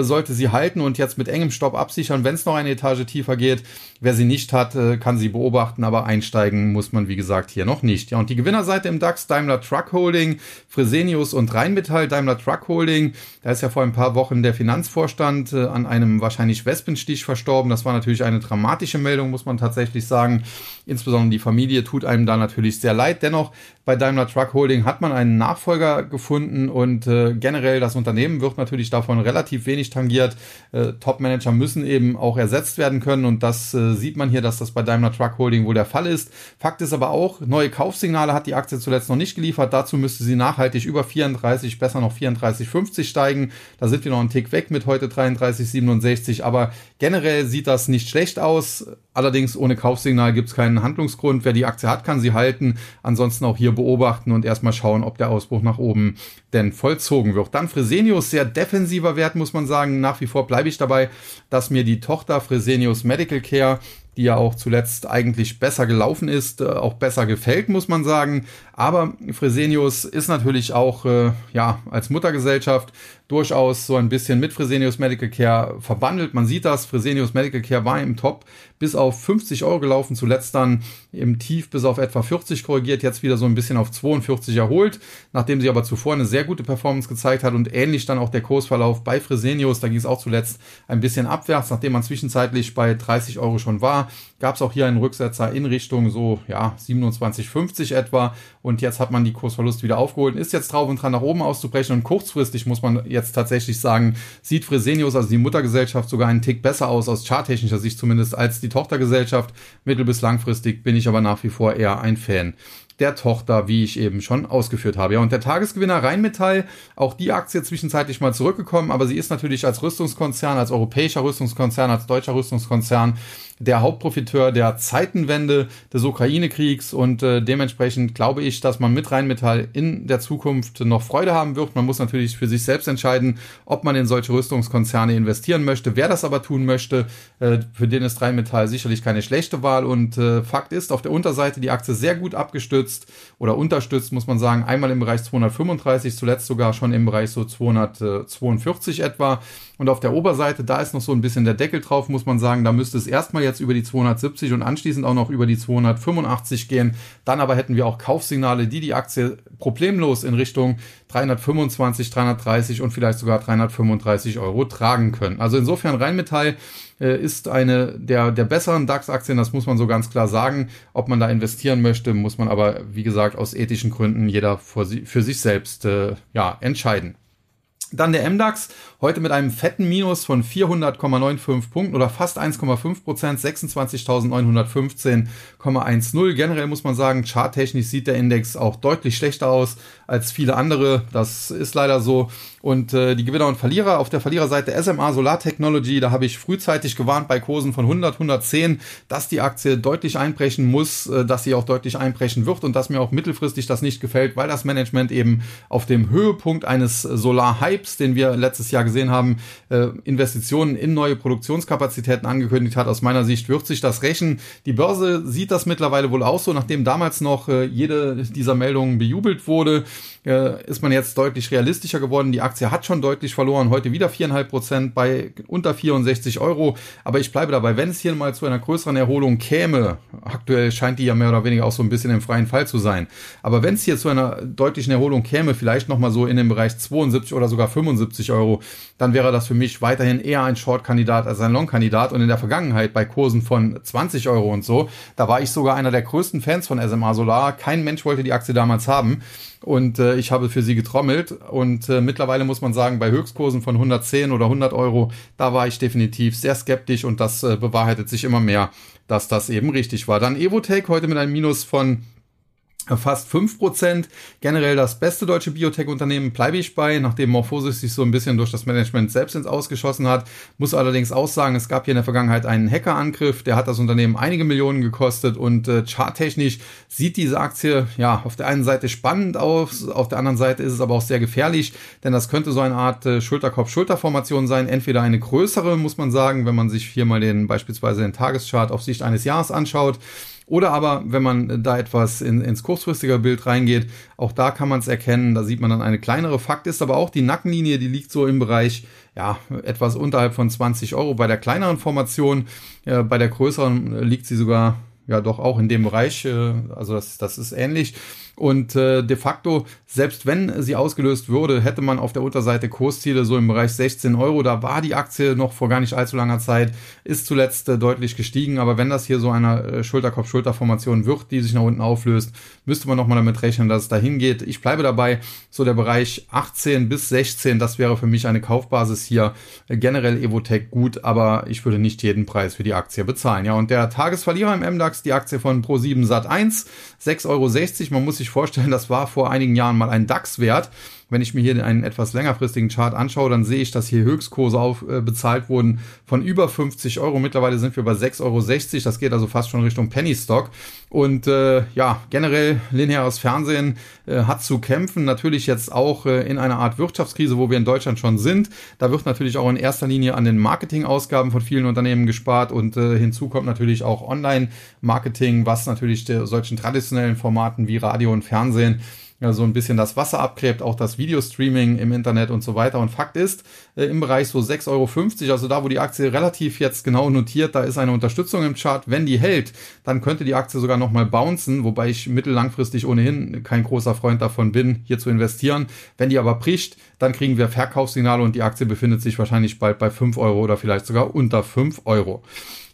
Speaker 1: sollte sie halten und jetzt mit engem Stopp absichern, wenn es noch eine Etage tiefer geht. Wer sie nicht hat, äh, kann sie beobachten, aber einsteigen muss man, wie gesagt, hier noch nicht. Ja, und die Gewinnerseite im DAX, Daimler Truck Holding, Fresenius und Rheinmetall, Daimler Truck Holding. Da ist ja vor ein paar Wochen der Finanzvorstand äh, an einem wahrscheinlich Wespenstich verstorben. Das war natürlich eine dramatische Meldung, muss man tatsächlich sagen. Insbesondere die Familie tut einem da natürlich sehr leid. Dennoch, bei Daimler Truck Holding hat man einen Nachfolger gefunden und äh, generell das Unternehmen wird natürlich davon relativ wenig tangiert. Äh, Top-Manager müssen eben auch ersetzt werden können und das äh, sieht man hier, dass das bei Daimler Truck Holding wohl der Fall ist. Fakt ist aber auch, neue Kaufsignale hat die Aktie zuletzt noch nicht geliefert. Dazu müsste sie nachhaltig über 34, besser noch 34,50 steigen. Da sind wir noch einen Tick weg mit heute 33,67, aber generell sieht das nicht schlecht aus. Allerdings ohne Kaufsignal gibt es keinen Handlungsgrund. Wer die Aktie hat, kann sie halten. Ansonsten auch hier beobachten und erstmal schauen, ob der Ausbruch nach oben denn vollzogen wird. Dann Fresenius, sehr defensiver Wert, muss man sagen. Nach wie vor bleibe ich dabei, dass mir die Tochter Fresenius Medical Care die ja auch zuletzt eigentlich besser gelaufen ist, äh, auch besser gefällt, muss man sagen. Aber Fresenius ist natürlich auch äh, ja als Muttergesellschaft durchaus so ein bisschen mit Fresenius Medical Care verbandelt. Man sieht das, Fresenius Medical Care war im Top bis auf 50 Euro gelaufen, zuletzt dann im Tief bis auf etwa 40 korrigiert, jetzt wieder so ein bisschen auf 42 erholt, nachdem sie aber zuvor eine sehr gute Performance gezeigt hat und ähnlich dann auch der Kursverlauf bei Fresenius, da ging es auch zuletzt ein bisschen abwärts, nachdem man zwischenzeitlich bei 30 Euro schon war, gab es auch hier einen Rücksetzer in Richtung so ja 27,50 etwa und jetzt hat man die Kursverlust wieder aufgeholt, ist jetzt drauf und dran nach oben auszubrechen und kurzfristig muss man jetzt tatsächlich sagen, sieht Fresenius, also die Muttergesellschaft, sogar einen Tick besser aus, aus charttechnischer Sicht zumindest, als die Tochtergesellschaft. Mittel- bis langfristig bin ich aber nach wie vor eher ein Fan der Tochter, wie ich eben schon ausgeführt habe. Ja, und der Tagesgewinner Rheinmetall, auch die Aktie zwischenzeitlich mal zurückgekommen, aber sie ist natürlich als Rüstungskonzern, als europäischer Rüstungskonzern, als deutscher Rüstungskonzern der Hauptprofiteur der Zeitenwende des Ukraine-Kriegs und äh, dementsprechend glaube ich, dass man mit Rheinmetall in der Zukunft noch Freude haben wird. Man muss natürlich für sich selbst entscheiden, ob man in solche Rüstungskonzerne investieren möchte. Wer das aber tun möchte, äh, für den ist Rheinmetall sicherlich keine schlechte Wahl und äh, Fakt ist, auf der Unterseite die Aktie sehr gut abgestützt oder unterstützt, muss man sagen, einmal im Bereich 235, zuletzt sogar schon im Bereich so 242 etwa. Und auf der Oberseite, da ist noch so ein bisschen der Deckel drauf, muss man sagen. Da müsste es erstmal jetzt über die 270 und anschließend auch noch über die 285 gehen. Dann aber hätten wir auch Kaufsignale, die die Aktie problemlos in Richtung 325, 330 und vielleicht sogar 335 Euro tragen können. Also insofern Rheinmetall äh, ist eine der, der besseren DAX-Aktien, das muss man so ganz klar sagen. Ob man da investieren möchte, muss man aber, wie gesagt, aus ethischen Gründen jeder für sich selbst äh, ja, entscheiden. Dann der MDAX, heute mit einem fetten Minus von 400,95 Punkten oder fast 1,5 Prozent, 26.915,10. Generell muss man sagen, charttechnisch sieht der Index auch deutlich schlechter aus als viele andere. Das ist leider so. Und äh, die Gewinner und Verlierer auf der Verliererseite SMA Solar Technology, da habe ich frühzeitig gewarnt bei Kursen von 100, 110, dass die Aktie deutlich einbrechen muss, äh, dass sie auch deutlich einbrechen wird und dass mir auch mittelfristig das nicht gefällt, weil das Management eben auf dem Höhepunkt eines Solar-Hypes, den wir letztes Jahr gesehen haben, äh, Investitionen in neue Produktionskapazitäten angekündigt hat. Aus meiner Sicht wird sich das rächen. Die Börse sieht das mittlerweile wohl auch so, nachdem damals noch äh, jede dieser Meldungen bejubelt wurde, äh, ist man jetzt deutlich realistischer geworden. Die Aktie hat schon deutlich verloren, heute wieder viereinhalb Prozent bei unter 64 Euro. Aber ich bleibe dabei, wenn es hier mal zu einer größeren Erholung käme, aktuell scheint die ja mehr oder weniger auch so ein bisschen im freien Fall zu sein. Aber wenn es hier zu einer deutlichen Erholung käme, vielleicht nochmal so in dem Bereich 72 oder sogar 75 Euro, dann wäre das für mich weiterhin eher ein Short-Kandidat als ein Long-Kandidat. Und in der Vergangenheit bei Kursen von 20 Euro und so, da war ich sogar einer der größten Fans von SMA Solar. Kein Mensch wollte die Aktie damals haben und äh, ich habe für sie getrommelt und äh, mittlerweile muss man sagen, bei Höchstkursen von 110 oder 100 Euro, da war ich definitiv sehr skeptisch und das äh, bewahrheitet sich immer mehr, dass das eben richtig war. Dann Evotech heute mit einem Minus von fast fünf Prozent. Generell das beste deutsche Biotech-Unternehmen bleibe ich bei, nachdem Morphosis sich so ein bisschen durch das Management selbst ins Ausgeschossen hat. Muss allerdings auch sagen, es gab hier in der Vergangenheit einen Hackerangriff, der hat das Unternehmen einige Millionen gekostet und äh, charttechnisch sieht diese Aktie ja auf der einen Seite spannend aus, auf der anderen Seite ist es aber auch sehr gefährlich, denn das könnte so eine Art äh, Schulterkopf-Schulterformation sein. Entweder eine größere, muss man sagen, wenn man sich hier mal den beispielsweise den Tageschart auf Sicht eines Jahres anschaut oder aber, wenn man da etwas in, ins kurzfristige Bild reingeht, auch da kann man es erkennen. Da sieht man dann eine kleinere. Fakt ist aber auch, die Nackenlinie, die liegt so im Bereich, ja, etwas unterhalb von 20 Euro. Bei der kleineren Formation, äh, bei der größeren liegt sie sogar ja doch auch in dem Bereich. Äh, also das, das ist ähnlich. Und äh, de facto, selbst wenn sie ausgelöst würde, hätte man auf der Unterseite Kursziele so im Bereich 16 Euro. Da war die Aktie noch vor gar nicht allzu langer Zeit, ist zuletzt äh, deutlich gestiegen. Aber wenn das hier so eine äh, Schulterkopf-Schulter-Formation wird, die sich nach unten auflöst, müsste man nochmal damit rechnen, dass es dahin geht. Ich bleibe dabei, so der Bereich 18 bis 16, das wäre für mich eine Kaufbasis hier. Generell Evotech gut, aber ich würde nicht jeden Preis für die Aktie bezahlen. Ja, und der Tagesverlierer im MDAX, die Aktie von Pro7 Sat 1, 6,60 Euro. Man muss sich vorstellen, das war vor einigen Jahren mal ein DAX-Wert. Wenn ich mir hier einen etwas längerfristigen Chart anschaue, dann sehe ich, dass hier Höchstkurse auf, äh, bezahlt wurden von über 50 Euro. Mittlerweile sind wir bei 6,60 Euro. Das geht also fast schon Richtung Penny Stock. Und äh, ja, generell lineares Fernsehen äh, hat zu kämpfen. Natürlich jetzt auch äh, in einer Art Wirtschaftskrise, wo wir in Deutschland schon sind. Da wird natürlich auch in erster Linie an den Marketingausgaben von vielen Unternehmen gespart. Und äh, hinzu kommt natürlich auch Online-Marketing, was natürlich der, solchen traditionellen Formaten wie Radio und Fernsehen ja, so ein bisschen das Wasser abgräbt, auch das Videostreaming im Internet und so weiter. Und Fakt ist, äh, im Bereich so 6,50 Euro, also da, wo die Aktie relativ jetzt genau notiert, da ist eine Unterstützung im Chart. Wenn die hält, dann könnte die Aktie sogar nochmal bouncen, wobei ich mittellangfristig ohnehin kein großer Freund davon bin, hier zu investieren. Wenn die aber bricht, dann kriegen wir Verkaufssignale und die Aktie befindet sich wahrscheinlich bald bei 5 Euro oder vielleicht sogar unter 5 Euro.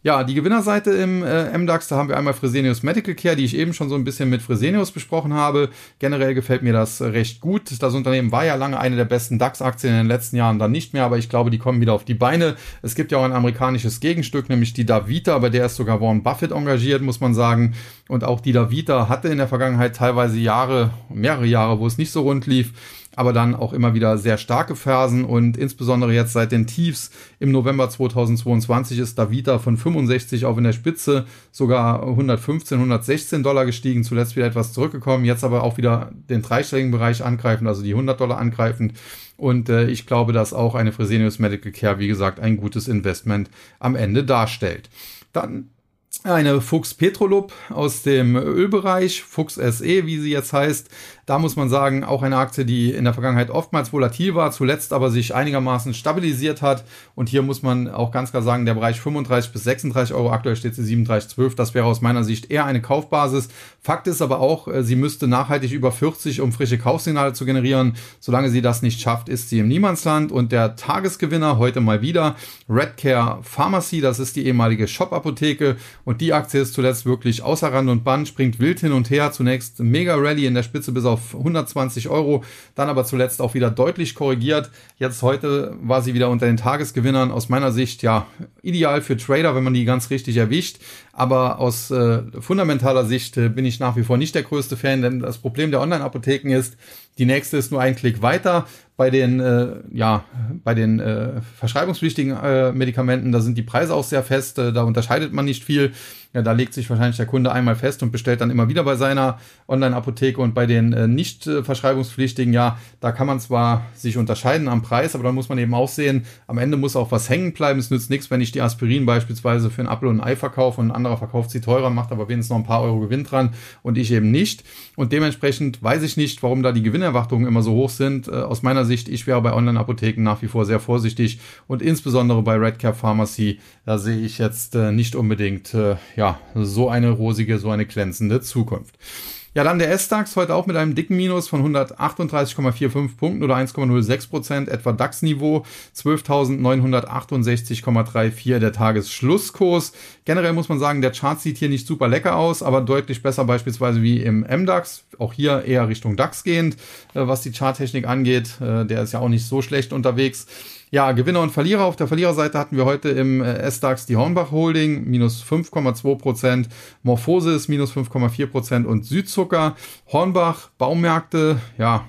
Speaker 1: Ja, die Gewinnerseite im äh, MDAX, da haben wir einmal Fresenius Medical Care, die ich eben schon so ein bisschen mit Fresenius besprochen habe. Generell gefällt mir das recht gut. Das Unternehmen war ja lange eine der besten DAX-Aktien in den letzten Jahren, dann nicht mehr, aber ich glaube, die kommen wieder auf die Beine. Es gibt ja auch ein amerikanisches Gegenstück, nämlich die Davita, bei der ist sogar Warren Buffett engagiert, muss man sagen. Und auch die Davita hatte in der Vergangenheit teilweise Jahre, mehrere Jahre, wo es nicht so rund lief aber dann auch immer wieder sehr starke Phasen und insbesondere jetzt seit den Tiefs im November 2022 ist Davita von 65 auf in der Spitze sogar 115, 116 Dollar gestiegen, zuletzt wieder etwas zurückgekommen, jetzt aber auch wieder den dreistelligen Bereich angreifen, also die 100 Dollar angreifend. Und äh, ich glaube, dass auch eine Fresenius Medical Care, wie gesagt, ein gutes Investment am Ende darstellt. Dann eine Fuchs Petrolub aus dem Ölbereich, Fuchs SE, wie sie jetzt heißt. Da muss man sagen, auch eine Aktie, die in der Vergangenheit oftmals volatil war, zuletzt aber sich einigermaßen stabilisiert hat. Und hier muss man auch ganz klar sagen, der Bereich 35 bis 36 Euro, aktuell steht sie 37,12. Das wäre aus meiner Sicht eher eine Kaufbasis. Fakt ist aber auch, äh, sie müsste nachhaltig über 40, um frische Kaufsignale zu generieren. Solange sie das nicht schafft, ist sie im Niemandsland. Und der Tagesgewinner heute mal wieder Redcare Pharmacy, das ist die ehemalige Shop-Apotheke. Und die Aktie ist zuletzt wirklich außer Rand und Band, springt wild hin und her. Zunächst Mega Rally in der Spitze bis auf auf 120 Euro, dann aber zuletzt auch wieder deutlich korrigiert. Jetzt heute war sie wieder unter den Tagesgewinnern. Aus meiner Sicht ja ideal für Trader, wenn man die ganz richtig erwischt. Aber aus äh, fundamentaler Sicht äh, bin ich nach wie vor nicht der größte Fan, denn das Problem der Online-Apotheken ist, die nächste ist nur ein Klick weiter. Bei den, äh, ja, bei den äh, verschreibungspflichtigen äh, Medikamenten, da sind die Preise auch sehr fest, äh, da unterscheidet man nicht viel. Ja, da legt sich wahrscheinlich der Kunde einmal fest und bestellt dann immer wieder bei seiner Online-Apotheke und bei den äh, nicht äh, verschreibungspflichtigen, ja, da kann man zwar sich unterscheiden am Preis, aber dann muss man eben auch sehen, am Ende muss auch was hängen bleiben. Es nützt nichts, wenn ich die Aspirin beispielsweise für ein Apfel und ein Ei verkaufe und ein anderer verkauft sie teurer, macht aber wenigstens noch ein paar Euro Gewinn dran und ich eben nicht. Und dementsprechend weiß ich nicht, warum da die Gewinnerwartungen immer so hoch sind. Äh, aus meiner Sicht, ich wäre bei Online-Apotheken nach wie vor sehr vorsichtig und insbesondere bei Redcare Pharmacy, da sehe ich jetzt äh, nicht unbedingt äh, ja, so eine rosige, so eine glänzende Zukunft. Ja, dann der S-DAX heute auch mit einem dicken Minus von 138,45 Punkten oder 1,06 Prozent, etwa DAX-Niveau, 12.968,34 der Tagesschlusskurs. Generell muss man sagen, der Chart sieht hier nicht super lecker aus, aber deutlich besser beispielsweise wie im MDAX. Auch hier eher Richtung DAX gehend, äh, was die Charttechnik angeht. Äh, der ist ja auch nicht so schlecht unterwegs. Ja, Gewinner und Verlierer. Auf der Verliererseite hatten wir heute im äh, S-DAX die Hornbach Holding, minus 5,2 Prozent, Morphosis, minus 5,4 Prozent und Südzucker. Hornbach, Baumärkte, ja,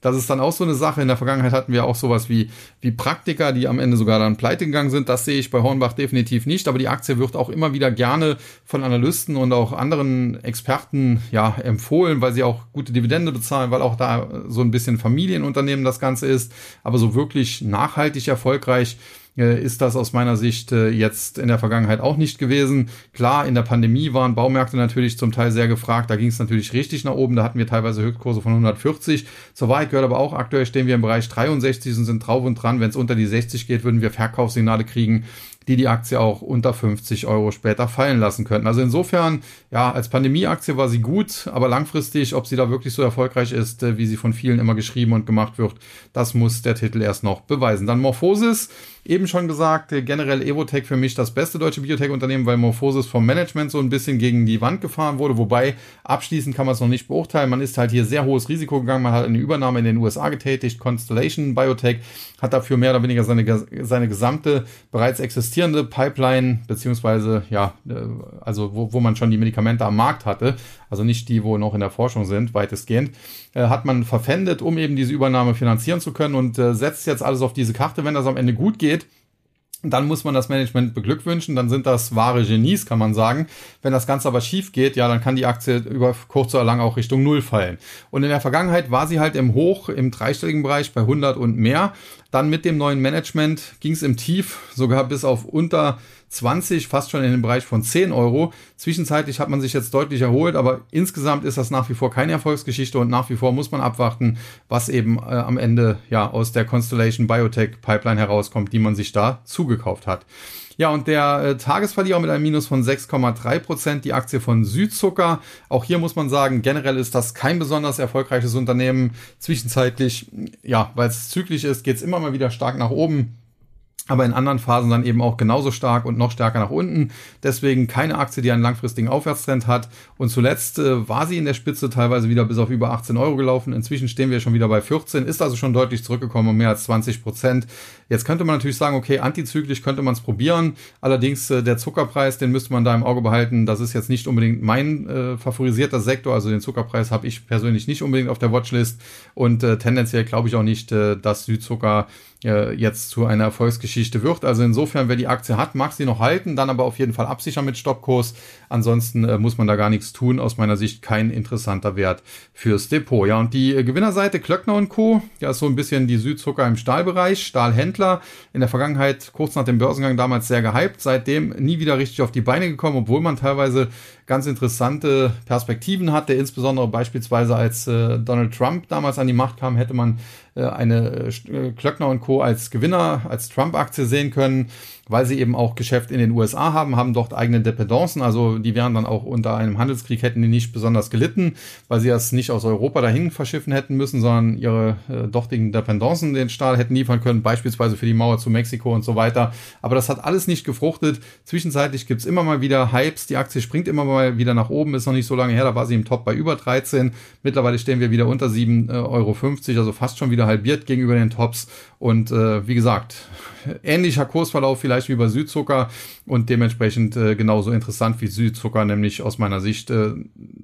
Speaker 1: das ist dann auch so eine Sache. In der Vergangenheit hatten wir auch sowas wie, wie Praktiker, die am Ende sogar dann pleite gegangen sind. Das sehe ich bei Hornbach definitiv nicht. Aber die Aktie wird auch immer wieder gerne von Analysten und auch anderen Experten ja empfohlen, weil sie auch gute Dividende bezahlen, weil auch da so ein bisschen Familienunternehmen das Ganze ist. Aber so wirklich nachhaltig erfolgreich ist das aus meiner Sicht äh, jetzt in der Vergangenheit auch nicht gewesen. Klar, in der Pandemie waren Baumärkte natürlich zum Teil sehr gefragt. Da ging es natürlich richtig nach oben. Da hatten wir teilweise Höchstkurse von 140. Zur Wahrheit gehört aber auch, aktuell stehen wir im Bereich 63 und sind drauf und dran. Wenn es unter die 60 geht, würden wir Verkaufssignale kriegen die die Aktie auch unter 50 Euro später fallen lassen könnten. Also insofern, ja, als Pandemieaktie war sie gut, aber langfristig, ob sie da wirklich so erfolgreich ist, äh, wie sie von vielen immer geschrieben und gemacht wird, das muss der Titel erst noch beweisen. Dann Morphosis, eben schon gesagt, generell Evotech für mich das beste deutsche Biotech-Unternehmen, weil Morphosis vom Management so ein bisschen gegen die Wand gefahren wurde, wobei abschließend kann man es noch nicht beurteilen. Man ist halt hier sehr hohes Risiko gegangen, man hat eine Übernahme in den USA getätigt, Constellation Biotech hat dafür mehr oder weniger seine, seine gesamte bereits existierende Pipeline, beziehungsweise, ja, äh, also wo, wo man schon die Medikamente am Markt hatte, also nicht die, wo noch in der Forschung sind, weitestgehend, äh, hat man verpfändet, um eben diese Übernahme finanzieren zu können und äh, setzt jetzt alles auf diese Karte, wenn das am Ende gut geht dann muss man das Management beglückwünschen, dann sind das wahre Genies, kann man sagen. Wenn das Ganze aber schief geht, ja, dann kann die Aktie über kurz oder lang auch Richtung Null fallen. Und in der Vergangenheit war sie halt im Hoch, im dreistelligen Bereich bei 100 und mehr. Dann mit dem neuen Management ging es im Tief sogar bis auf unter 20, fast schon in den Bereich von 10 Euro. Zwischenzeitlich hat man sich jetzt deutlich erholt, aber insgesamt ist das nach wie vor keine Erfolgsgeschichte und nach wie vor muss man abwarten, was eben äh, am Ende ja aus der Constellation Biotech Pipeline herauskommt, die man sich da zugekauft hat. Ja, und der äh, Tagesverlierer mit einem Minus von 6,3 Prozent, die Aktie von Südzucker. Auch hier muss man sagen, generell ist das kein besonders erfolgreiches Unternehmen. Zwischenzeitlich, ja, weil es zyklisch ist, geht es immer mal wieder stark nach oben aber in anderen Phasen dann eben auch genauso stark und noch stärker nach unten. Deswegen keine Aktie, die einen langfristigen Aufwärtstrend hat. Und zuletzt äh, war sie in der Spitze teilweise wieder bis auf über 18 Euro gelaufen. Inzwischen stehen wir schon wieder bei 14, ist also schon deutlich zurückgekommen um mehr als 20 Prozent. Jetzt könnte man natürlich sagen, okay, antizyklisch könnte man es probieren. Allerdings äh, der Zuckerpreis, den müsste man da im Auge behalten. Das ist jetzt nicht unbedingt mein äh, favorisierter Sektor. Also den Zuckerpreis habe ich persönlich nicht unbedingt auf der Watchlist. Und äh, tendenziell glaube ich auch nicht, äh, dass Südzucker äh, jetzt zu einer Erfolgsgeschichte wird. Also insofern, wer die Aktie hat, mag sie noch halten, dann aber auf jeden Fall absichern mit Stoppkurs. Ansonsten äh, muss man da gar nichts tun. Aus meiner Sicht kein interessanter Wert fürs Depot. Ja, und die äh, Gewinnerseite Klöckner und Co. Ja, ist so ein bisschen die Südzucker im Stahlbereich. Stahlhändler in der Vergangenheit kurz nach dem Börsengang damals sehr gehypt. Seitdem nie wieder richtig auf die Beine gekommen, obwohl man teilweise ganz interessante Perspektiven hatte. Insbesondere beispielsweise als äh, Donald Trump damals an die Macht kam, hätte man äh, eine äh, Klöckner und Co. als Gewinner, als Trump-Aktie sehen können weil sie eben auch Geschäft in den USA haben, haben dort eigene Dependancen, also die wären dann auch unter einem Handelskrieg, hätten die nicht besonders gelitten, weil sie das nicht aus Europa dahin verschiffen hätten müssen, sondern ihre äh, dortigen Dependancen den Stahl hätten liefern können, beispielsweise für die Mauer zu Mexiko und so weiter. Aber das hat alles nicht gefruchtet. Zwischenzeitlich gibt's immer mal wieder Hypes, die Aktie springt immer mal wieder nach oben, ist noch nicht so lange her, da war sie im Top bei über 13. Mittlerweile stehen wir wieder unter 7,50 Euro, also fast schon wieder halbiert gegenüber den Tops. Und äh, wie gesagt, ähnlicher Kursverlauf vielleicht wie bei Südzucker und dementsprechend äh, genauso interessant wie Südzucker, nämlich aus meiner Sicht äh,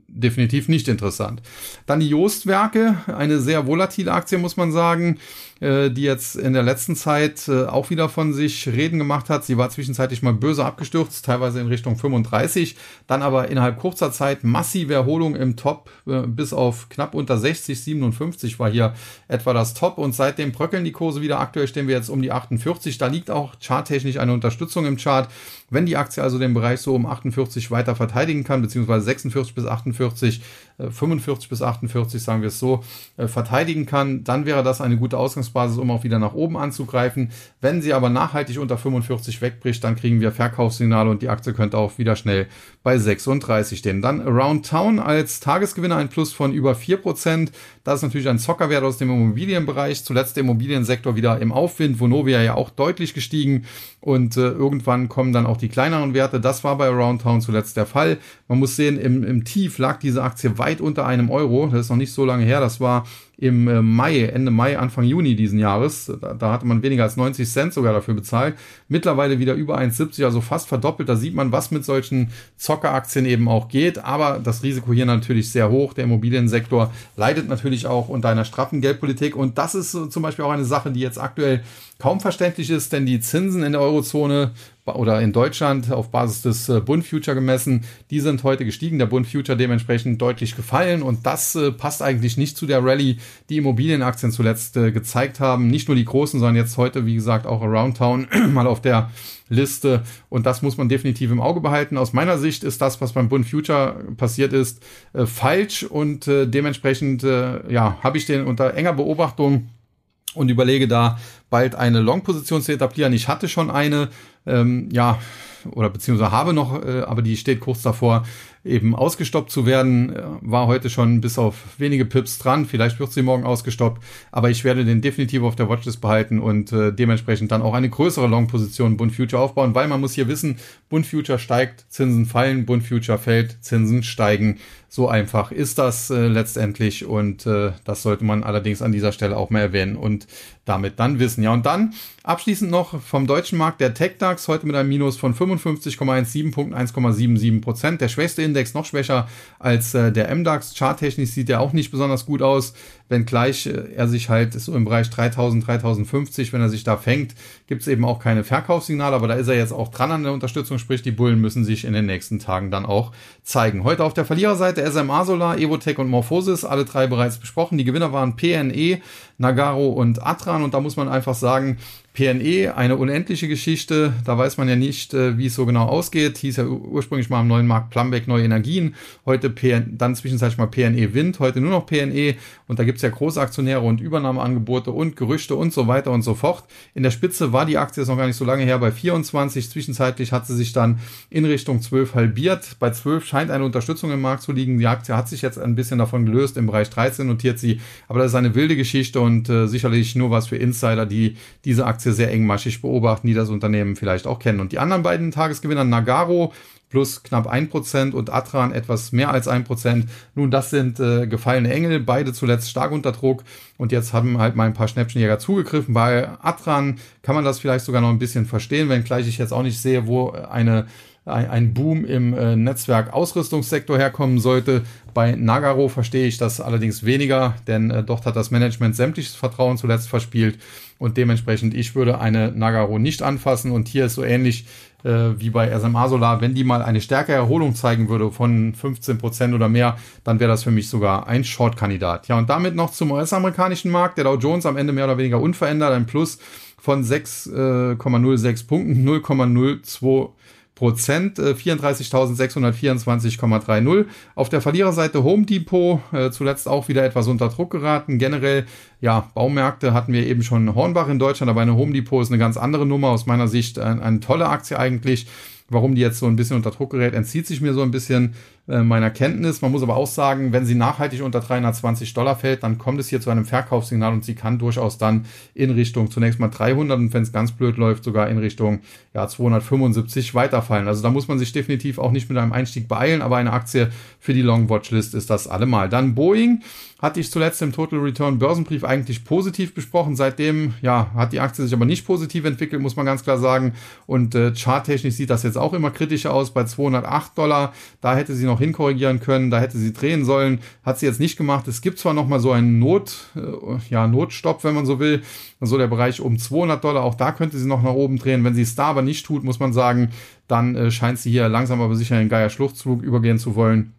Speaker 1: definitiv nicht interessant. Dann die Joostwerke, eine sehr volatile Aktie, muss man sagen, äh, die jetzt in der letzten Zeit äh, auch wieder von sich reden gemacht hat. Sie war zwischenzeitlich mal böse abgestürzt, teilweise in Richtung 35, dann aber innerhalb kurzer Zeit massive Erholung im Top äh, bis auf knapp unter 60, 57 war hier etwa das Top und seitdem bröckeln die Kurse wieder. Aktuell stehen wir jetzt um die 48. Da liegt auch charttechnisch eine Unterstützung im Chart. Wenn die Aktie also den Bereich so um 48 weiter verteidigen kann, beziehungsweise 46 bis 48, 45 äh, bis 48, sagen wir es so, äh, verteidigen kann, dann wäre das eine gute Ausgangsbasis, um auch wieder nach oben anzugreifen. Wenn sie aber nachhaltig unter 45 wegbricht, dann kriegen wir Verkaufssignale und die Aktie könnte auch wieder schnell bei 36 stehen. Dann Around Town als Tagesgewinner ein Plus von über 4%. Das ist natürlich ein Zockerwert aus dem Immobilienbereich. Zuletzt der Immobiliensektor wieder im Aufwind. Vonovia ja auch deutlich gestiegen und äh, irgendwann kommen dann auch die kleineren Werte. Das war bei Aroundtown zuletzt der Fall. Man muss sehen, im, im Tief lag diese Aktie weit unter einem Euro. Das ist noch nicht so lange her. Das war im äh, Mai, Ende Mai, Anfang Juni diesen Jahres. Da, da, hatte man weniger als 90 Cent sogar dafür bezahlt. Mittlerweile wieder über 1,70, also fast verdoppelt. Da sieht man, was mit solchen Zockeraktien eben auch geht. Aber das Risiko hier natürlich sehr hoch. Der Immobiliensektor leidet natürlich auch unter einer straffen Geldpolitik. Und das ist zum Beispiel auch eine Sache, die jetzt aktuell kaum verständlich ist, denn die Zinsen in der Eurozone oder in Deutschland auf Basis des äh, Bund Future gemessen, die sind heute gestiegen, der Bund Future dementsprechend deutlich gefallen und das äh, passt eigentlich nicht zu der Rallye, die Immobilienaktien zuletzt äh, gezeigt haben. Nicht nur die großen, sondern jetzt heute, wie gesagt, auch Around Town [clears throat] mal auf der Liste und das muss man definitiv im Auge behalten. Aus meiner Sicht ist das, was beim Bund Future passiert ist, äh, falsch und äh, dementsprechend äh, ja, habe ich den unter enger Beobachtung und überlege da bald eine Long-Position zu etablieren. Ich hatte schon eine, ähm, ja, oder beziehungsweise habe noch, äh, aber die steht kurz davor, eben ausgestoppt zu werden. Äh, war heute schon bis auf wenige Pips dran. Vielleicht wird sie morgen ausgestoppt, aber ich werde den definitiv auf der Watchlist behalten und äh, dementsprechend dann auch eine größere Long-Position Bund Future aufbauen, weil man muss hier wissen, Bund Future steigt, Zinsen fallen, Bund Future fällt, Zinsen steigen. So einfach ist das äh, letztendlich und äh, das sollte man allerdings an dieser Stelle auch mal erwähnen und damit dann wissen. Ja, und dann abschließend noch vom deutschen Markt der TechDAX heute mit einem Minus von 55,17 Punkten, 1,77 Prozent. Der schwächste Index noch schwächer als äh, der MDAX. Charttechnisch sieht er auch nicht besonders gut aus wenngleich äh, er sich halt so im Bereich 3000, 3050, wenn er sich da fängt, gibt es eben auch keine Verkaufssignale, aber da ist er jetzt auch dran an der Unterstützung, sprich die Bullen müssen sich in den nächsten Tagen dann auch zeigen. Heute auf der Verliererseite SMA Solar, Evotech und Morphosis, alle drei bereits besprochen. Die Gewinner waren PNE, Nagaro und Atran und da muss man einfach sagen, PNE, eine unendliche Geschichte. Da weiß man ja nicht, äh, wie es so genau ausgeht. Hieß ja ursprünglich mal am neuen Markt Plumbeck Neue Energien. Heute PN, dann zwischenzeitlich mal PNE Wind, heute nur noch PNE. Und da gibt's ja Großaktionäre und Übernahmeangebote und Gerüchte und so weiter und so fort. In der Spitze war die Aktie jetzt noch gar nicht so lange her bei 24. Zwischenzeitlich hat sie sich dann in Richtung 12 halbiert. Bei 12 scheint eine Unterstützung im Markt zu liegen. Die Aktie hat sich jetzt ein bisschen davon gelöst. Im Bereich 13 notiert sie. Aber das ist eine wilde Geschichte und äh, sicherlich nur was für Insider, die diese Aktie Aktie sehr engmaschig beobachten, die das Unternehmen vielleicht auch kennen. Und die anderen beiden Tagesgewinner, Nagaro plus knapp ein Prozent und Atran etwas mehr als ein Prozent. Nun, das sind äh, gefallene Engel, beide zuletzt stark unter Druck und jetzt haben halt mal ein paar Schnäppchenjäger zugegriffen. Bei Atran kann man das vielleicht sogar noch ein bisschen verstehen, wenngleich ich jetzt auch nicht sehe, wo eine ein Boom im äh, Netzwerk-Ausrüstungssektor herkommen sollte. Bei Nagaro verstehe ich das allerdings weniger, denn äh, dort hat das Management sämtliches Vertrauen zuletzt verspielt und dementsprechend ich würde eine Nagaro nicht anfassen und hier ist so ähnlich äh, wie bei SMA Solar, wenn die mal eine stärkere Erholung zeigen würde von 15 Prozent oder mehr, dann wäre das für mich sogar ein Short-Kandidat. Ja, und damit noch zum US-amerikanischen Markt. Der Dow Jones am Ende mehr oder weniger unverändert, ein Plus von 6,06 Punkten, 0,02 Prozent, äh, 34.624,30. Auf der Verliererseite Home Depot, äh, zuletzt auch wieder etwas unter Druck geraten. Generell, ja, Baumärkte hatten wir eben schon Hornbach in Deutschland, aber eine Home Depot ist eine ganz andere Nummer. Aus meiner Sicht eine, eine tolle Aktie eigentlich. Warum die jetzt so ein bisschen unter Druck gerät, entzieht sich mir so ein bisschen äh, meiner Kenntnis. Man muss aber auch sagen, wenn sie nachhaltig unter 320 Dollar fällt, dann kommt es hier zu einem Verkaufssignal und sie kann durchaus dann in Richtung zunächst mal 300 und wenn es ganz blöd läuft, sogar in Richtung ja, 275 weiterfallen. Also da muss man sich definitiv auch nicht mit einem Einstieg beeilen, aber eine Aktie für die Long Watchlist ist das allemal. Dann Boeing hatte ich zuletzt im Total Return Börsenbrief eigentlich positiv besprochen. Seitdem ja, hat die Aktie sich aber nicht positiv entwickelt, muss man ganz klar sagen. Und äh, charttechnisch sieht das jetzt auch immer kritischer aus bei 208 Dollar. Da hätte sie noch hinkorrigieren können, da hätte sie drehen sollen. Hat sie jetzt nicht gemacht. Es gibt zwar noch mal so einen Not, äh, ja, Notstopp, wenn man so will. So der Bereich um 200 Dollar. Auch da könnte sie noch nach oben drehen. Wenn sie es da aber nicht tut, muss man sagen, dann äh, scheint sie hier langsam aber sicher in Geier Schluchtzug übergehen zu wollen.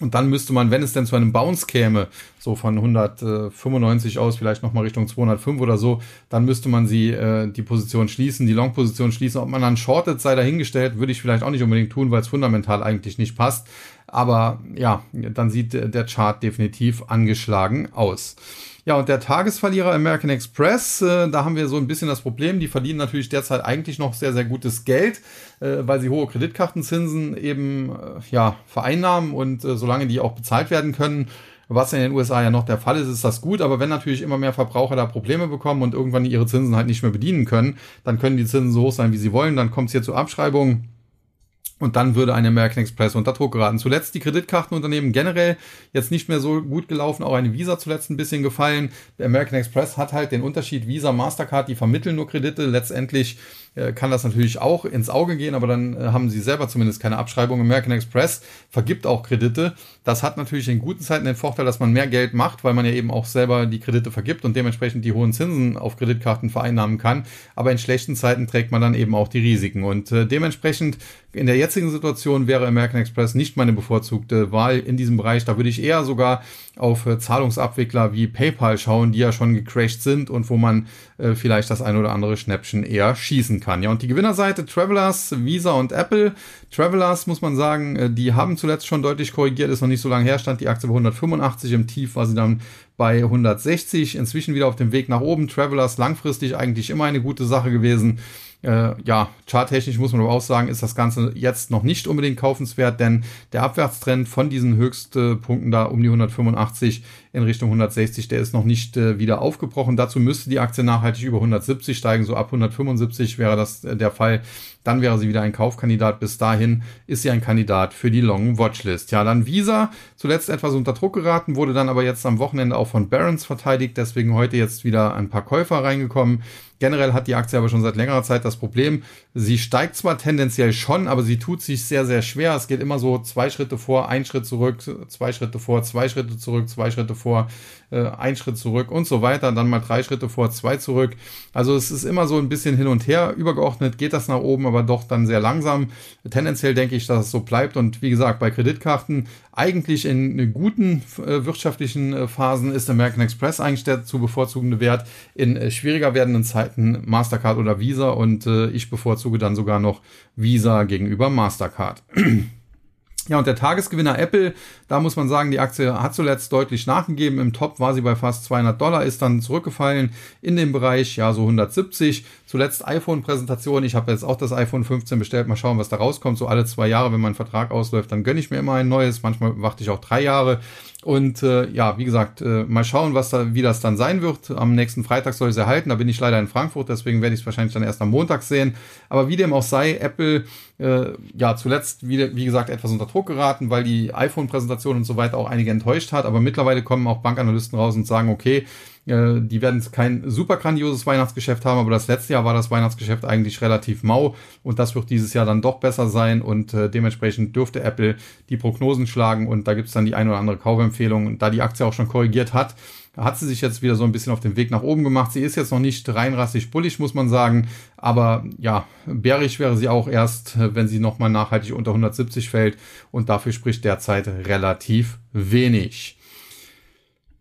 Speaker 1: Und dann müsste man, wenn es denn zu einem Bounce käme, so von 195 aus, vielleicht nochmal Richtung 205 oder so, dann müsste man sie äh, die Position schließen, die Long-Position schließen. Ob man dann shortet, sei dahingestellt, würde ich vielleicht auch nicht unbedingt tun, weil es fundamental eigentlich nicht passt. Aber ja, dann sieht der Chart definitiv angeschlagen aus. Ja, und der Tagesverlierer American Express, äh, da haben wir so ein bisschen das Problem, die verdienen natürlich derzeit eigentlich noch sehr, sehr gutes Geld, äh, weil sie hohe Kreditkartenzinsen eben äh, ja, vereinnahmen und äh, solange die auch bezahlt werden können, was in den USA ja noch der Fall ist, ist das gut, aber wenn natürlich immer mehr Verbraucher da Probleme bekommen und irgendwann ihre Zinsen halt nicht mehr bedienen können, dann können die Zinsen so hoch sein, wie sie wollen, dann kommt es hier zu Abschreibungen und dann würde eine American Express unter Druck geraten. Zuletzt die Kreditkartenunternehmen generell jetzt nicht mehr so gut gelaufen. Auch eine Visa zuletzt ein bisschen gefallen. Der American Express hat halt den Unterschied Visa, Mastercard, die vermitteln nur Kredite. Letztendlich kann das natürlich auch ins Auge gehen, aber dann äh, haben sie selber zumindest keine Abschreibung. American Express vergibt auch Kredite. Das hat natürlich in guten Zeiten den Vorteil, dass man mehr Geld macht, weil man ja eben auch selber die Kredite vergibt und dementsprechend die hohen Zinsen auf Kreditkarten vereinnahmen kann. Aber in schlechten Zeiten trägt man dann eben auch die Risiken. Und äh, dementsprechend in der jetzigen Situation wäre American Express nicht meine bevorzugte Wahl in diesem Bereich. Da würde ich eher sogar auf äh, Zahlungsabwickler wie PayPal schauen, die ja schon gecrashed sind und wo man äh, vielleicht das ein oder andere Schnäppchen eher schießen kann. Ja, und die Gewinnerseite Travelers, Visa und Apple. Travelers muss man sagen, äh, die haben zuletzt schon deutlich korrigiert, ist noch nicht so lange her, stand die Aktie bei 185, im Tief war sie dann bei 160, inzwischen wieder auf dem Weg nach oben. Travelers langfristig eigentlich immer eine gute Sache gewesen. Äh, ja, charttechnisch muss man aber auch sagen, ist das Ganze jetzt noch nicht unbedingt kaufenswert, denn der Abwärtstrend von diesen Höchstpunkten da um die 185 in Richtung 160, der ist noch nicht äh, wieder aufgebrochen. Dazu müsste die Aktie nachhaltig über 170 steigen, so ab 175 wäre das äh, der Fall. Dann wäre sie wieder ein Kaufkandidat. Bis dahin ist sie ein Kandidat für die Long Watchlist. Ja, dann Visa, zuletzt etwas unter Druck geraten, wurde dann aber jetzt am Wochenende auch von Barons verteidigt, deswegen heute jetzt wieder ein paar Käufer reingekommen. Generell hat die Aktie aber schon seit längerer Zeit das Problem, sie steigt zwar tendenziell schon, aber sie tut sich sehr, sehr schwer. Es geht immer so zwei Schritte vor, ein Schritt zurück, zwei Schritte vor, zwei Schritte zurück, zwei Schritte vor, äh, ein Schritt zurück und so weiter. Dann mal drei Schritte vor, zwei zurück. Also es ist immer so ein bisschen hin und her. Übergeordnet geht das nach oben, aber doch dann sehr langsam. Tendenziell denke ich, dass es so bleibt. Und wie gesagt, bei Kreditkarten eigentlich in guten äh, wirtschaftlichen äh, Phasen ist American Express eigentlich der zu bevorzugende Wert. In äh, schwieriger werdenden Zeiten Mastercard oder Visa und äh, ich bevorzuge dann sogar noch Visa gegenüber Mastercard. [clears throat] Ja, und der Tagesgewinner Apple, da muss man sagen, die Aktie hat zuletzt deutlich nachgegeben. Im Top war sie bei fast 200 Dollar, ist dann zurückgefallen in den Bereich, ja, so 170. Zuletzt iPhone-Präsentation. Ich habe jetzt auch das iPhone 15 bestellt. Mal schauen, was da rauskommt. So alle zwei Jahre, wenn mein Vertrag ausläuft, dann gönne ich mir immer ein neues. Manchmal warte ich auch drei Jahre. Und äh, ja, wie gesagt, äh, mal schauen, was da, wie das dann sein wird. Am nächsten Freitag soll ich es erhalten. Da bin ich leider in Frankfurt, deswegen werde ich es wahrscheinlich dann erst am Montag sehen. Aber wie dem auch sei, Apple äh, ja zuletzt wie, wie gesagt etwas unter Druck geraten, weil die iPhone-Präsentation und so weiter auch einige enttäuscht hat. Aber mittlerweile kommen auch Bankanalysten raus und sagen, okay, äh, die werden kein super grandioses Weihnachtsgeschäft haben, aber das letzte Jahr war das Weihnachtsgeschäft eigentlich relativ mau und das wird dieses Jahr dann doch besser sein und äh, dementsprechend dürfte Apple die Prognosen schlagen und da gibt es dann die ein oder andere Kaufempfehlung. Und da die Aktie auch schon korrigiert hat, hat sie sich jetzt wieder so ein bisschen auf den Weg nach oben gemacht. Sie ist jetzt noch nicht reinrassig bullig, muss man sagen, aber ja, bärig wäre sie auch erst, wenn sie nochmal nachhaltig unter 170 fällt und dafür spricht derzeit relativ wenig.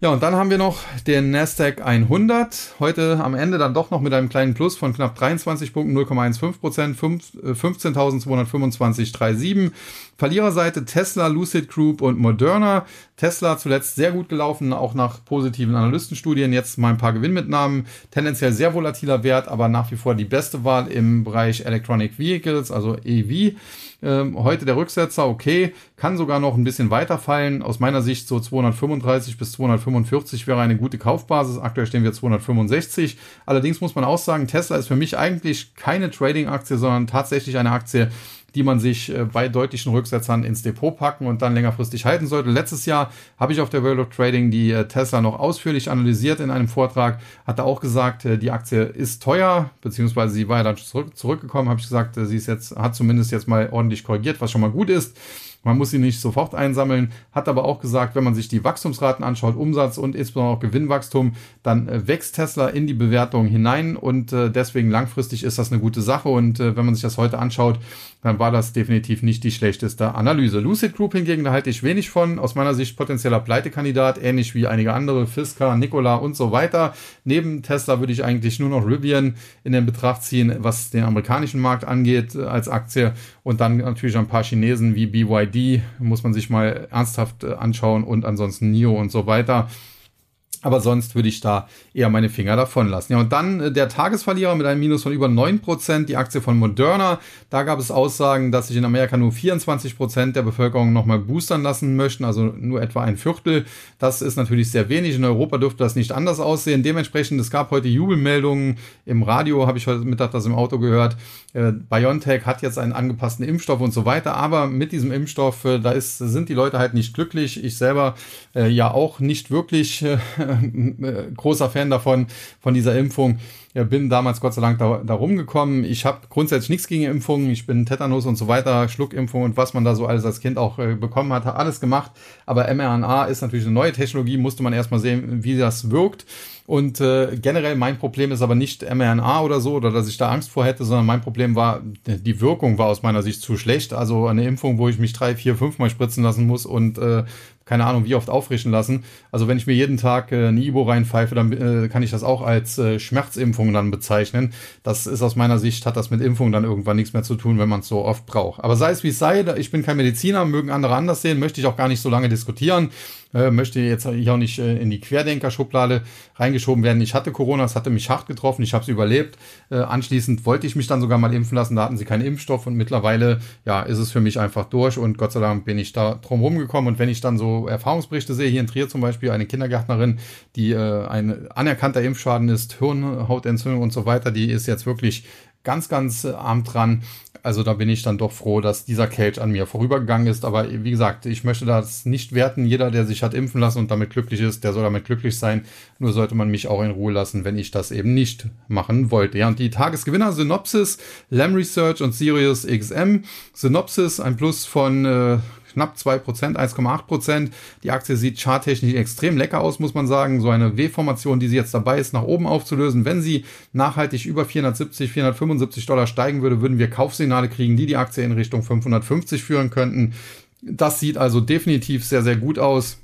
Speaker 1: Ja, und dann haben wir noch den Nasdaq 100. Heute am Ende dann doch noch mit einem kleinen Plus von knapp 23 Punkten, 0,15 Prozent, 15.225,37. Äh, Verliererseite Tesla, Lucid Group und Moderna. Tesla zuletzt sehr gut gelaufen, auch nach positiven Analystenstudien. Jetzt mal ein paar Gewinnmitnahmen. Tendenziell sehr volatiler Wert, aber nach wie vor die beste Wahl im Bereich Electronic Vehicles, also EV. Ähm, heute der Rücksetzer, okay, kann sogar noch ein bisschen weiter fallen. Aus meiner Sicht so 235 bis 245 wäre eine gute Kaufbasis. Aktuell stehen wir 265. Allerdings muss man auch sagen, Tesla ist für mich eigentlich keine Trading-Aktie, sondern tatsächlich eine Aktie, die man sich äh, bei deutlichen Rücksetzern ins Depot packen und dann längerfristig halten sollte. Letztes Jahr habe ich auf der World of Trading die äh, Tesla noch ausführlich analysiert in einem Vortrag, hatte auch gesagt, äh, die Aktie ist teuer, beziehungsweise sie war ja dann zurück, zurückgekommen, habe ich gesagt, sie ist jetzt, hat zumindest jetzt mal ordentlich korrigiert, was schon mal gut ist. Man muss sie nicht sofort einsammeln, hat aber auch gesagt, wenn man sich die Wachstumsraten anschaut, Umsatz und insbesondere auch Gewinnwachstum, dann äh, wächst Tesla in die Bewertung hinein und äh, deswegen langfristig ist das eine gute Sache und äh, wenn man sich das heute anschaut, dann war das definitiv nicht die schlechteste Analyse. Lucid Group hingegen, da halte ich wenig von, aus meiner Sicht potenzieller Pleitekandidat, ähnlich wie einige andere, Fisker, Nikola und so weiter. Neben Tesla würde ich eigentlich nur noch Rivian in den Betracht ziehen, was den amerikanischen Markt angeht als Aktie und dann natürlich ein paar Chinesen wie BYD muss man sich mal ernsthaft äh, anschauen und ansonsten NIO und so weiter. Aber sonst würde ich da eher meine Finger davon lassen. Ja, und dann äh, der Tagesverlierer mit einem Minus von über 9%, die Aktie von Moderna. Da gab es Aussagen, dass sich in Amerika nur 24% der Bevölkerung nochmal boostern lassen möchten, also nur etwa ein Viertel. Das ist natürlich sehr wenig. In Europa dürfte das nicht anders aussehen. Dementsprechend, es gab heute Jubelmeldungen im Radio, habe ich heute Mittag das im Auto gehört. Äh, BioNTech hat jetzt einen angepassten Impfstoff und so weiter. Aber mit diesem Impfstoff, äh, da ist, sind die Leute halt nicht glücklich. Ich selber ja auch nicht wirklich äh, großer Fan davon, von dieser Impfung. Ja, bin damals Gott sei Dank da, da rumgekommen. Ich habe grundsätzlich nichts gegen Impfungen. Ich bin Tetanus und so weiter, Schluckimpfung und was man da so alles als Kind auch äh, bekommen hat, alles gemacht. Aber mRNA ist natürlich eine neue Technologie, musste man erstmal sehen, wie das wirkt. Und äh, generell mein Problem ist aber nicht mRNA oder so, oder dass ich da Angst vor hätte, sondern mein Problem war, die Wirkung war aus meiner Sicht zu schlecht. Also eine Impfung, wo ich mich drei, vier, fünf Mal spritzen lassen muss und äh, keine Ahnung, wie oft auffrischen lassen. Also wenn ich mir jeden Tag äh, eine Ibo reinpfeife, dann äh, kann ich das auch als äh, Schmerzimpfung dann bezeichnen. Das ist aus meiner Sicht, hat das mit Impfung dann irgendwann nichts mehr zu tun, wenn man es so oft braucht. Aber sei es wie es sei, ich bin kein Mediziner, mögen andere anders sehen, möchte ich auch gar nicht so lange diskutieren. Äh, möchte jetzt hier auch nicht äh, in die Querdenker-Schublade reingeschoben werden. Ich hatte Corona, es hatte mich hart getroffen, ich habe es überlebt. Äh, anschließend wollte ich mich dann sogar mal impfen lassen, da hatten sie keinen Impfstoff und mittlerweile ja, ist es für mich einfach durch und Gott sei Dank bin ich da drum rumgekommen. Und wenn ich dann so Erfahrungsberichte sehe, hier in Trier zum Beispiel, eine Kindergärtnerin, die äh, ein anerkannter Impfschaden ist, Hirnhautentzündung und so weiter, die ist jetzt wirklich ganz, ganz äh, arm dran. Also da bin ich dann doch froh, dass dieser Cage an mir vorübergegangen ist. Aber wie gesagt, ich möchte das nicht werten. Jeder, der sich hat impfen lassen und damit glücklich ist, der soll damit glücklich sein. Nur sollte man mich auch in Ruhe lassen, wenn ich das eben nicht machen wollte. Ja, und die Tagesgewinner Synopsis, Lam Research und Sirius XM. Synopsis ein Plus von äh, knapp 2%, 1,8%. Die Aktie sieht charttechnisch extrem lecker aus, muss man sagen. So eine W-Formation, die sie jetzt dabei ist, nach oben aufzulösen. Wenn sie nachhaltig über 470, 475 Dollar steigen würde, würden wir Kaufsignale kriegen, die die Aktie in Richtung 550 führen könnten. Das sieht also definitiv sehr, sehr gut aus.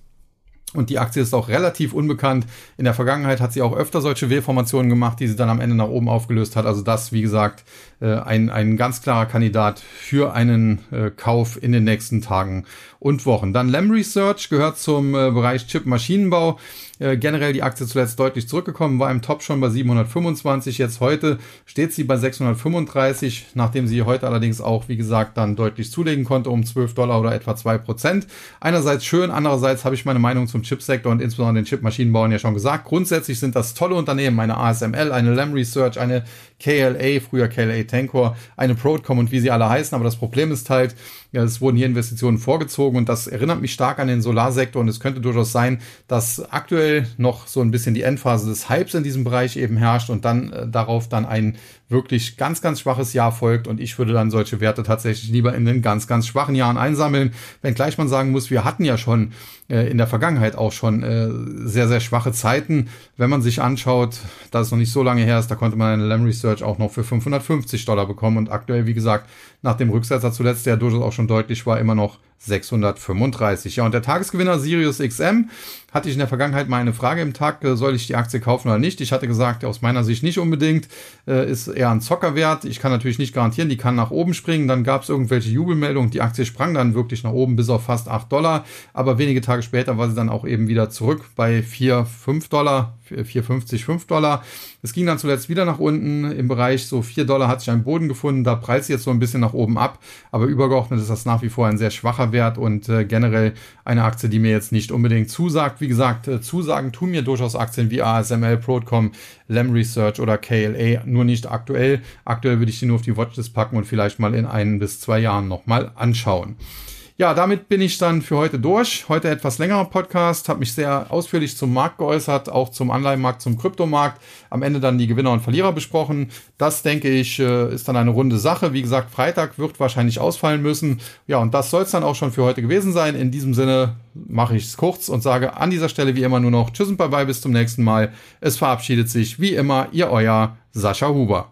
Speaker 1: Und die Aktie ist auch relativ unbekannt. In der Vergangenheit hat sie auch öfter solche W-Formationen gemacht, die sie dann am Ende nach oben aufgelöst hat. Also das, wie gesagt, äh, ein, ein ganz klarer Kandidat für einen äh, Kauf in den nächsten Tagen und Wochen. Dann Lam Research gehört zum äh, Bereich Chip-Maschinenbau. Äh, generell die Aktie zuletzt deutlich zurückgekommen, war im Top schon bei 725. Jetzt heute steht sie bei 635, nachdem sie heute allerdings auch, wie gesagt, dann deutlich zulegen konnte um 12 Dollar oder etwa 2 Prozent. Einerseits schön, andererseits habe ich meine Meinung zum Chipsektor und insbesondere den Chipmaschinenbauern ja schon gesagt. Grundsätzlich sind das tolle Unternehmen, eine ASML, eine Lam Research, eine KLA, früher KLA Tencor, eine Broadcom und wie sie alle heißen. Aber das Problem ist halt, ja, es wurden hier Investitionen vorgezogen und das erinnert mich stark an den Solarsektor und es könnte durchaus sein, dass aktuell noch so ein bisschen die Endphase des Hypes in diesem Bereich eben herrscht und dann äh, darauf dann ein wirklich ganz, ganz schwaches Jahr folgt und ich würde dann solche Werte tatsächlich lieber in den ganz, ganz schwachen Jahren einsammeln, wenngleich man sagen muss, wir hatten ja schon äh, in der Vergangenheit auch schon äh, sehr, sehr schwache Zeiten. Wenn man sich anschaut, dass es noch nicht so lange her ist, da konnte man eine Lam Research auch noch für 550 Dollar bekommen und aktuell, wie gesagt, nach dem Rücksetzer zuletzt, der durchaus auch schon deutlich war, immer noch 635. Ja, und der Tagesgewinner Sirius XM hatte ich in der Vergangenheit mal eine Frage im Tag, äh, soll ich die Aktie kaufen oder nicht? Ich hatte gesagt, aus meiner Sicht nicht unbedingt, äh, ist eher ein Zockerwert. Ich kann natürlich nicht garantieren, die kann nach oben springen. Dann gab es irgendwelche Jubelmeldungen, die Aktie sprang dann wirklich nach oben bis auf fast 8 Dollar, aber wenige Tage später war sie dann auch eben wieder zurück bei 4, 5 Dollar, 4,50, 5 Dollar. Es ging dann zuletzt wieder nach unten im Bereich so 4 Dollar hat sich ein Boden gefunden, da sie jetzt so ein bisschen nach oben ab, aber übergeordnet ist das nach wie vor ein sehr schwacher Wert und äh, generell eine Aktie, die mir jetzt nicht unbedingt zusagt. Wie gesagt, äh, Zusagen tun mir durchaus Aktien wie ASML, Broadcom, Lem Research oder KLA, nur nicht aktuell. Aktuell würde ich die nur auf die Watchlist packen und vielleicht mal in ein bis zwei Jahren nochmal anschauen. Ja, damit bin ich dann für heute durch. Heute etwas längerer Podcast, habe mich sehr ausführlich zum Markt geäußert, auch zum Anleihenmarkt, zum Kryptomarkt. Am Ende dann die Gewinner und Verlierer besprochen. Das, denke ich, äh, ist dann eine runde Sache. Wie gesagt, Freitag wird wahrscheinlich ausfallen müssen. Ja, und das soll es dann auch schon für heute gewesen sein. In diesem Sinne mache ich es kurz und sage an dieser Stelle wie immer nur noch Tschüss und Bye-bye, bis zum nächsten Mal. Es verabschiedet sich wie immer Ihr Euer Sascha Huber.